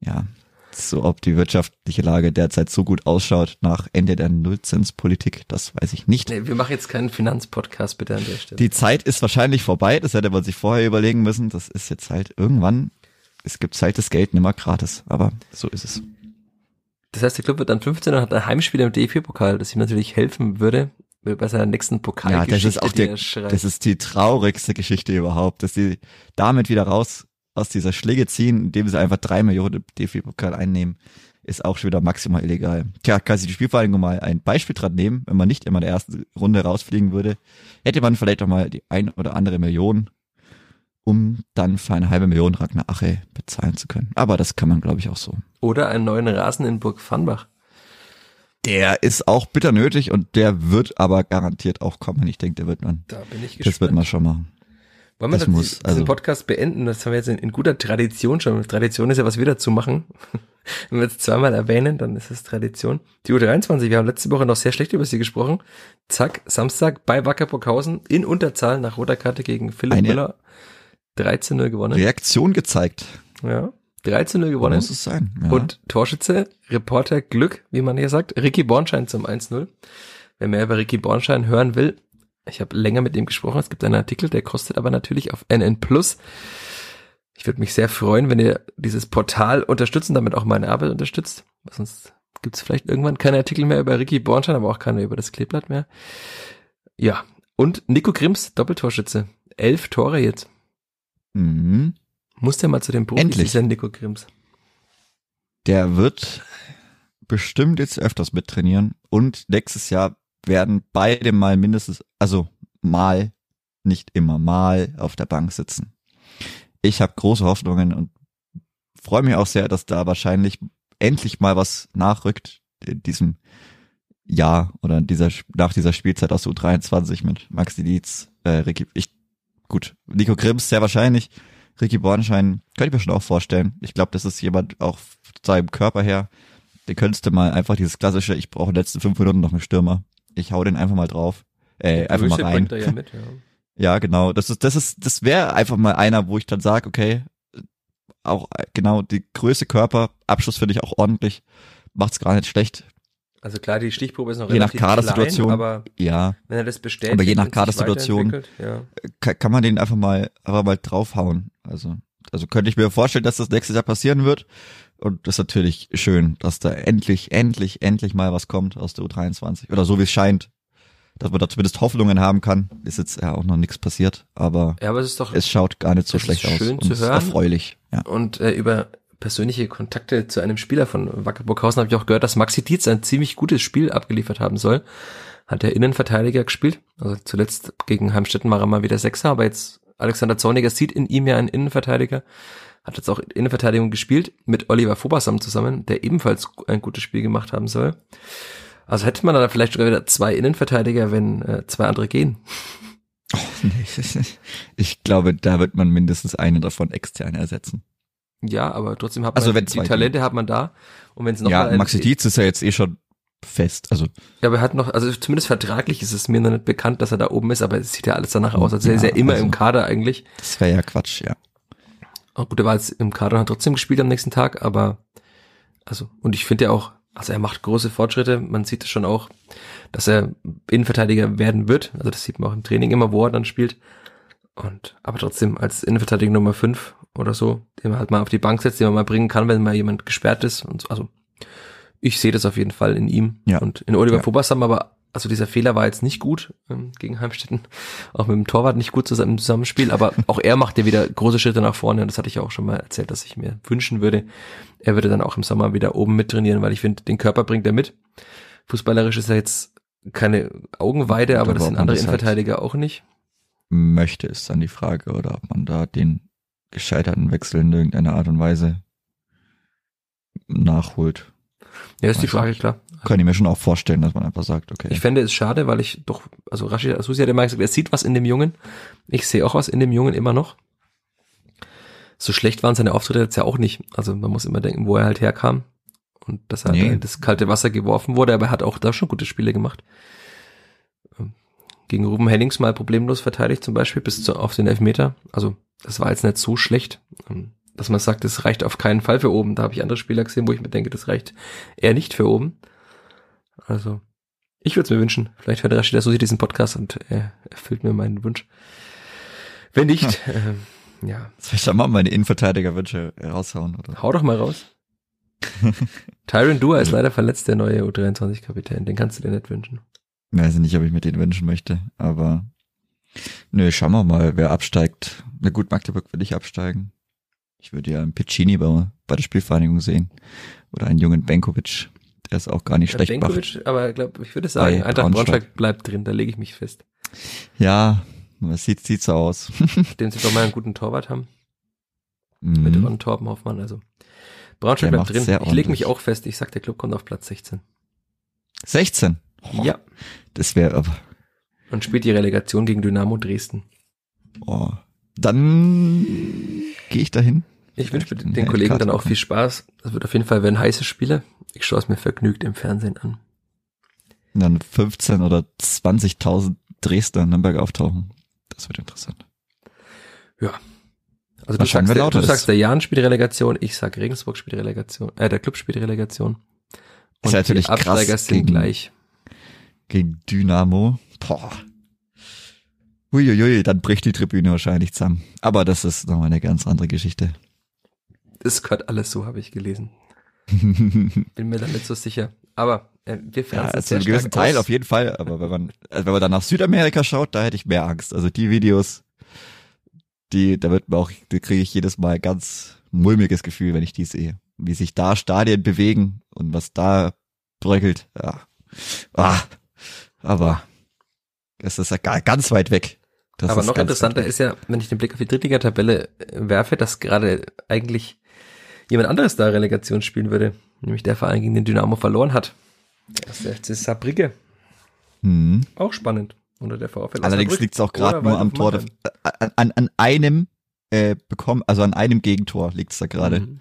Ja, so ob die wirtschaftliche Lage derzeit so gut ausschaut nach Ende der Nullzinspolitik, das weiß ich nicht. Nee, wir machen jetzt keinen Finanzpodcast bitte an der Stelle. Die Zeit ist wahrscheinlich vorbei, das hätte man sich vorher überlegen müssen. Das ist jetzt halt irgendwann, es gibt halt das Geld nimmer gratis, aber so ist es. Das heißt, der Club wird dann 15 und hat ein Heimspiel im DFB-Pokal, das ihm natürlich helfen würde bei seiner nächsten Ja, Pokalgeschichte. das ist auch die der, er das ist die traurigste Geschichte überhaupt, dass sie damit wieder raus aus dieser Schläge ziehen, indem sie einfach drei Millionen DFB-Pokal einnehmen, ist auch schon wieder maximal illegal. Tja, kann sich die Spielvereinigung mal ein Beispiel dran nehmen, wenn man nicht immer in der ersten Runde rausfliegen würde, hätte man vielleicht auch mal die ein oder andere Million, um dann für eine halbe Million Ragnar Ache bezahlen zu können. Aber das kann man, glaube ich, auch so. Oder einen neuen Rasen in Burg Vanbach. Der ist auch bitter nötig und der wird aber garantiert auch kommen. Ich denke, der wird man, Da bin ich das wird man schon machen. Wollen wir das muss, diesen also- Podcast beenden? Das haben wir jetzt in, in guter Tradition schon. Tradition ist ja was wieder zu machen. [LAUGHS] Wenn wir jetzt zweimal erwähnen, dann ist es Tradition. Die U23, wir haben letzte Woche noch sehr schlecht über sie gesprochen. Zack, Samstag bei Wacker Burghausen in Unterzahl nach roter Karte gegen Philipp Eine- Müller. 13-0 gewonnen. Reaktion gezeigt. Ja. 13-0 gewonnen. Muss es sein. Ja. Und Torschütze, Reporter Glück, wie man hier sagt, Ricky Bornschein zum 1-0. Wer mehr über Ricky Bornschein hören will, ich habe länger mit ihm gesprochen. Es gibt einen Artikel, der kostet aber natürlich auf NN Plus. Ich würde mich sehr freuen, wenn ihr dieses Portal unterstützt und damit auch meine Arbeit unterstützt. Sonst gibt es vielleicht irgendwann keine Artikel mehr über Ricky Bornstein, aber auch keine über das Kleeblatt mehr. Ja, und Nico Grimms, Doppeltorschütze. Elf Tore jetzt. Mhm. Muss der mal zu den Profis, Endlich. dieser Nico Grimms. Der wird bestimmt jetzt öfters mittrainieren und nächstes Jahr werden beide mal mindestens, also mal, nicht immer mal auf der Bank sitzen. Ich habe große Hoffnungen und freue mich auch sehr, dass da wahrscheinlich endlich mal was nachrückt in diesem Jahr oder in dieser nach dieser Spielzeit aus U23 mit Maxi Dietz, äh, Ricky, ich gut, Nico Grimms sehr wahrscheinlich, Ricky Bornschein könnte ich mir schon auch vorstellen. Ich glaube, das ist jemand auch seinem Körper her, der könntest du mal einfach dieses klassische, ich brauche in den letzten fünf Minuten noch einen Stürmer. Ich hau den einfach mal drauf. Äh, einfach mal rein. bringt er ja mit, ja. [LAUGHS] Ja, genau. Das ist, das ist, das wäre einfach mal einer, wo ich dann sage, okay, auch äh, genau die Größe Körper, Abschluss finde ich auch ordentlich, macht's gar nicht schlecht. Also klar, die Stichprobe ist noch Je nach relativ Kadersituation. klein, aber Ja, wenn er das bestätigt Aber je nach Kadersituation- Ja. kann, kann man den einfach mal, einfach mal draufhauen. Also, also könnte ich mir vorstellen, dass das nächstes Jahr passieren wird. Und das ist natürlich schön, dass da endlich, endlich, endlich mal was kommt aus der U23. Oder so wie es scheint. Dass man da zumindest Hoffnungen haben kann. Ist jetzt ja auch noch nichts passiert, aber ja, aber es ist doch es schaut gar nicht so schlecht aus. schön zu hören. erfreulich. Ja. Und äh, über persönliche Kontakte zu einem Spieler von Wacker Burghausen habe ich auch gehört, dass Maxi Dietz ein ziemlich gutes Spiel abgeliefert haben soll. Hat der Innenverteidiger gespielt. Also zuletzt gegen Heimstetten war er mal wieder Sechser, aber jetzt Alexander Zorniger sieht in ihm ja einen Innenverteidiger. Hat jetzt auch Innenverteidigung gespielt mit Oliver Fobasam zusammen, der ebenfalls ein gutes Spiel gemacht haben soll. Also hätte man dann vielleicht sogar wieder zwei Innenverteidiger, wenn äh, zwei andere gehen. Oh, nee. [LAUGHS] Ich glaube, da wird man mindestens einen davon extern ersetzen. Ja, aber trotzdem hat man Also wenn die Talente hat man da. Und wenn es noch ja, Maxi Dietz ist ja jetzt eh schon fest. Also Ja, aber er hat noch, also zumindest vertraglich ist es mir noch nicht bekannt, dass er da oben ist, aber es sieht ja alles danach aus. Also er ist ja Ja, immer also- im Kader eigentlich. das wäre ja Quatsch, ja. Oh, gut, er war jetzt im Kader und hat trotzdem gespielt am nächsten Tag, aber also, und ich finde ja auch, also er macht große Fortschritte. Man sieht es schon auch, dass er Innenverteidiger werden wird. Also das sieht man auch im Training immer, wo er dann spielt. Und aber trotzdem als Innenverteidiger Nummer 5 oder so, den man halt mal auf die Bank setzt, den man mal bringen kann, wenn mal jemand gesperrt ist. Und so. also ich sehe das auf jeden Fall in ihm Ja. und in Oliver Ja. Fobasam, aber also dieser Fehler war jetzt nicht gut ähm, gegen Heimstetten, auch mit dem Torwart nicht gut zusammen im Zusammenspiel, aber [LAUGHS] auch er macht ja wieder große Schritte nach vorne und das hatte ich ja auch schon mal erzählt, dass ich mir wünschen würde, er würde dann auch im Sommer wieder oben mittrainieren, weil ich finde, den Körper bringt er mit. Fußballerisch ist er jetzt keine Augenweide, aber Aber das sind andere das halt- Innenverteidiger auch nicht. Möchte ist dann die Frage, oder ob man da den gescheiterten Wechsel in irgendeiner Art und Weise nachholt. Ja, ist die Frage, klar. Kann ich mir schon auch vorstellen, dass man einfach sagt, okay. Ich fände es schade, weil ich doch, also Rashid Asusi hat immer gesagt, er sieht was in dem Jungen. Ich sehe auch was in dem Jungen immer noch. So schlecht waren seine Auftritte jetzt ja auch nicht. Also man muss immer denken, wo er halt herkam. Und dass er Nee. das kalte Wasser geworfen wurde, aber er hat auch da schon gute Spiele gemacht. Ähm, Gegen Ruben Hennings mal problemlos verteidigt zum Beispiel bis zu, auf den Elfmeter. Also das war jetzt nicht so schlecht, ähm, dass man sagt, das reicht auf keinen Fall für oben. Da habe ich andere Spieler gesehen, wo ich mir denke, das reicht eher nicht für oben. Also ich würde es mir wünschen. Vielleicht hört Rashida Susi diesen Podcast und er erfüllt mir meinen Wunsch. Wenn nicht, ähm, ja, Soll ich da mal meine Innenverteidigerwünsche raushauen, oder? hau doch mal raus. [LAUGHS] Tyron Dua ist leider verletzt, der neue U23-Kapitän. Den kannst du dir nicht wünschen. Weiß nicht, ob ich mir den wünschen möchte, aber nö, schauen wir mal, wer absteigt. Na gut, Magdeburg will ich absteigen. Ich würde ja einen Piccini bei, bei der Spielvereinigung sehen. Oder einen jungen Benkovic. Der ist auch gar nicht schlecht. Benkovic, aber glaub, ich würde sagen, Bei Eintracht Braunschweig. Braunschweig bleibt drin, da lege ich mich fest. Ja, das sieht, sieht so aus. [LAUGHS] Nachdem sie doch mal einen guten Torwart haben, mit Mhm. Ron Torben Hoffmann, also. Braunschweig Der bleibt drin. Ich lege mich auch fest, ich sag, der Club kommt auf Platz 16. 16. Ja. Das wäre aber, Und spielt die Relegation gegen Dynamo Dresden. oh. Dann gehe ich dahin. Ich wünsche den Kollegen dann auch viel Spaß. Das wird auf jeden Fall werden heiße Spiele. Ich schaue es mir vergnügt im Fernsehen an. Und dann 15 oder 20.000 Dresdner in Nürnberg auftauchen. Das wird interessant. Ja. Also du sagst, der, du ist. sagst, der Jan spielt Relegation, ich sag Regensburg spielt Relegation, äh, der Club spielt Relegation. Ist natürlich die Absteiger krass sind gegen- gleich. Gegen Dynamo. Boah. Uiuiui, dann bricht die Tribüne wahrscheinlich zusammen. Aber das ist nochmal eine ganz andere Geschichte. Das gehört alles so, habe ich gelesen. [LAUGHS] Bin mir da nicht so sicher. Aber äh, wir ja, fern also einen gewissen Teil auf jeden Fall, aber wenn man, also wenn man dann nach Südamerika schaut, da hätte ich mehr Angst. Also die Videos, die, da wird mir auch, da kriege ich jedes Mal ganz mulmiges Gefühl, wenn ich die sehe. Wie sich da Stadien bewegen und was da bröckelt. Ja. Ah, aber es ist ja ga- ganz weit weg. Das Aber noch interessanter ist ja, wenn ich den Blick auf die Drittliga-Tabelle äh, werfe, dass gerade eigentlich jemand anderes da Relegation spielen würde. Nämlich der Verein, gegen den Dynamo verloren hat. Das ist der FC Saarbrücke. Hm. Auch spannend. Unter der VfL Allerdings liegt es auch gerade nur am Tor. An, an, an einem äh, bekommen, also an einem Gegentor liegt es da gerade. Mhm.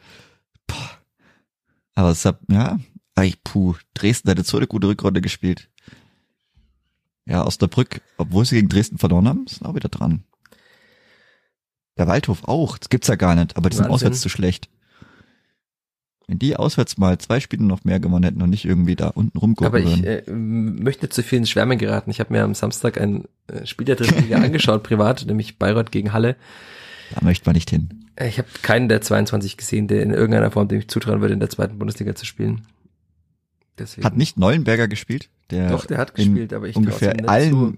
Aber es hat, ja, ey, puh, Dresden hat jetzt so eine gute Rückrunde gespielt. Ja, Osnabrück, obwohl sie gegen Dresden verloren haben, sind auch wieder dran. Der Waldhof auch, das gibt's ja gar nicht, aber die sind Wahnsinn. auswärts zu schlecht. Wenn die auswärts mal zwei Spiele noch mehr gewonnen hätten und nicht irgendwie da unten rumgucken Aber ich äh, möchte zu viel ins Schwärmen geraten. Ich habe mir am Samstag ein Spiel der dritten Liga angeschaut, privat, nämlich Bayreuth gegen Halle. Da möchte man nicht hin. Äh, Ich habe keinen der 22 gesehen, der in irgendeiner Form dem ich zutrauen würde, in der zweiten Bundesliga zu spielen. Deswegen. Hat nicht Neuenberger gespielt? Der Doch, der hat gespielt, aber ich ungefähr nicht allen.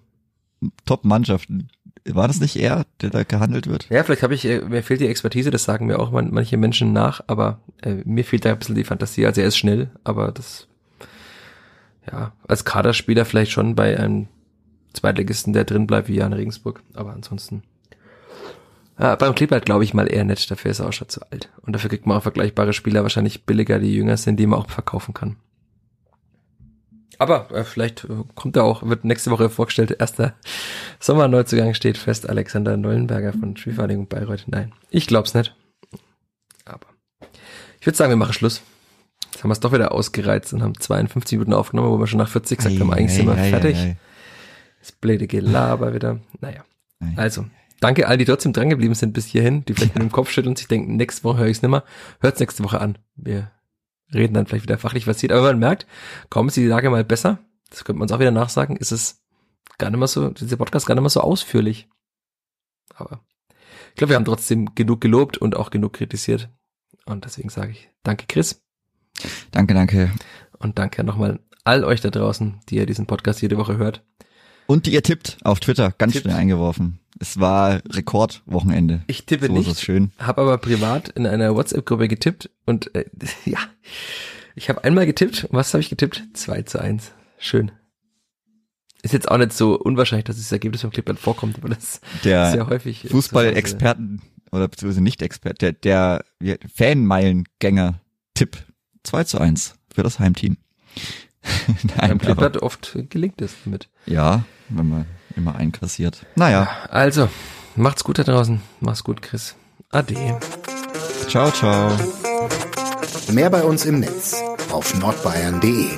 Top-Mannschaften. War das nicht er, der da gehandelt wird? Ja, vielleicht habe ich, äh, mir fehlt die Expertise, das sagen mir auch man, manche Menschen nach, aber äh, mir fehlt da ein bisschen die Fantasie. Also er ist schnell, aber das, ja, als Kaderspieler vielleicht schon bei einem Zweitligisten, der drin bleibt, wie Jan Regensburg, aber ansonsten. Ja, beim Kleeblatt glaube ich mal eher nicht, dafür ist er auch schon zu alt. Und dafür kriegt man auch vergleichbare Spieler wahrscheinlich billiger, die jünger sind, die man auch verkaufen kann. Aber äh, vielleicht äh, kommt er auch, wird nächste Woche vorgestellt, erster Sommerneuzugang steht fest, Alexander Neuenberger von Spielvereinigung Bayreuth. Nein, ich glaub's nicht. Aber ich würde sagen, wir machen Schluss. Jetzt haben wir es doch wieder ausgereizt und haben 52 Minuten aufgenommen, wo wir schon nach 40 gesagt haben, eigentlich sind wir Ei, ei, fertig. ei, ei. Das blöde Gelaber wieder. Naja. Ei. Also, danke all, die trotzdem drangeblieben sind bis hierhin, die vielleicht mit dem Kopf schütteln und sich denken, nächste Woche höre ich es nimmer. Hört's nächste Woche an. Wir reden dann vielleicht wieder fachlich was sieht. Aber man merkt, kaum ist die Lage mal besser, das könnte man uns auch wieder nachsagen, ist es gar nicht mehr so, dieser Podcast gar nicht mehr so ausführlich. Aber ich glaube, wir haben trotzdem genug gelobt und auch genug kritisiert. Und deswegen sage ich danke, Chris. Danke, danke. Und danke nochmal all euch da draußen, die ihr diesen Podcast jede Woche hört. Und die ihr tippt auf Twitter, ganz Tippt. schnell eingeworfen. Es war Rekordwochenende. Ich tippe So nicht. ist schön. habe aber privat in einer WhatsApp-Gruppe getippt und äh, [LAUGHS] ja, ich habe einmal getippt. Und was habe ich getippt? 2 zu 1. Schön. Ist jetzt auch nicht so unwahrscheinlich, dass dieses Ergebnis vom Clipboard vorkommt, aber das Der ist sehr häufig. Fußball-Experten oder beziehungsweise Nicht-Expert, der, der Fanmeilengänger-Tipp 2 zu 1 für das Heimteam. [LAUGHS] Nein, Beim Kleeblatt oft gelingt es damit. Ja, wenn man immer einkassiert. Naja. Also, macht's gut da draußen. Mach's gut, Chris. Ade. Ciao, ciao. Mehr bei uns im Netz auf nordbayern.de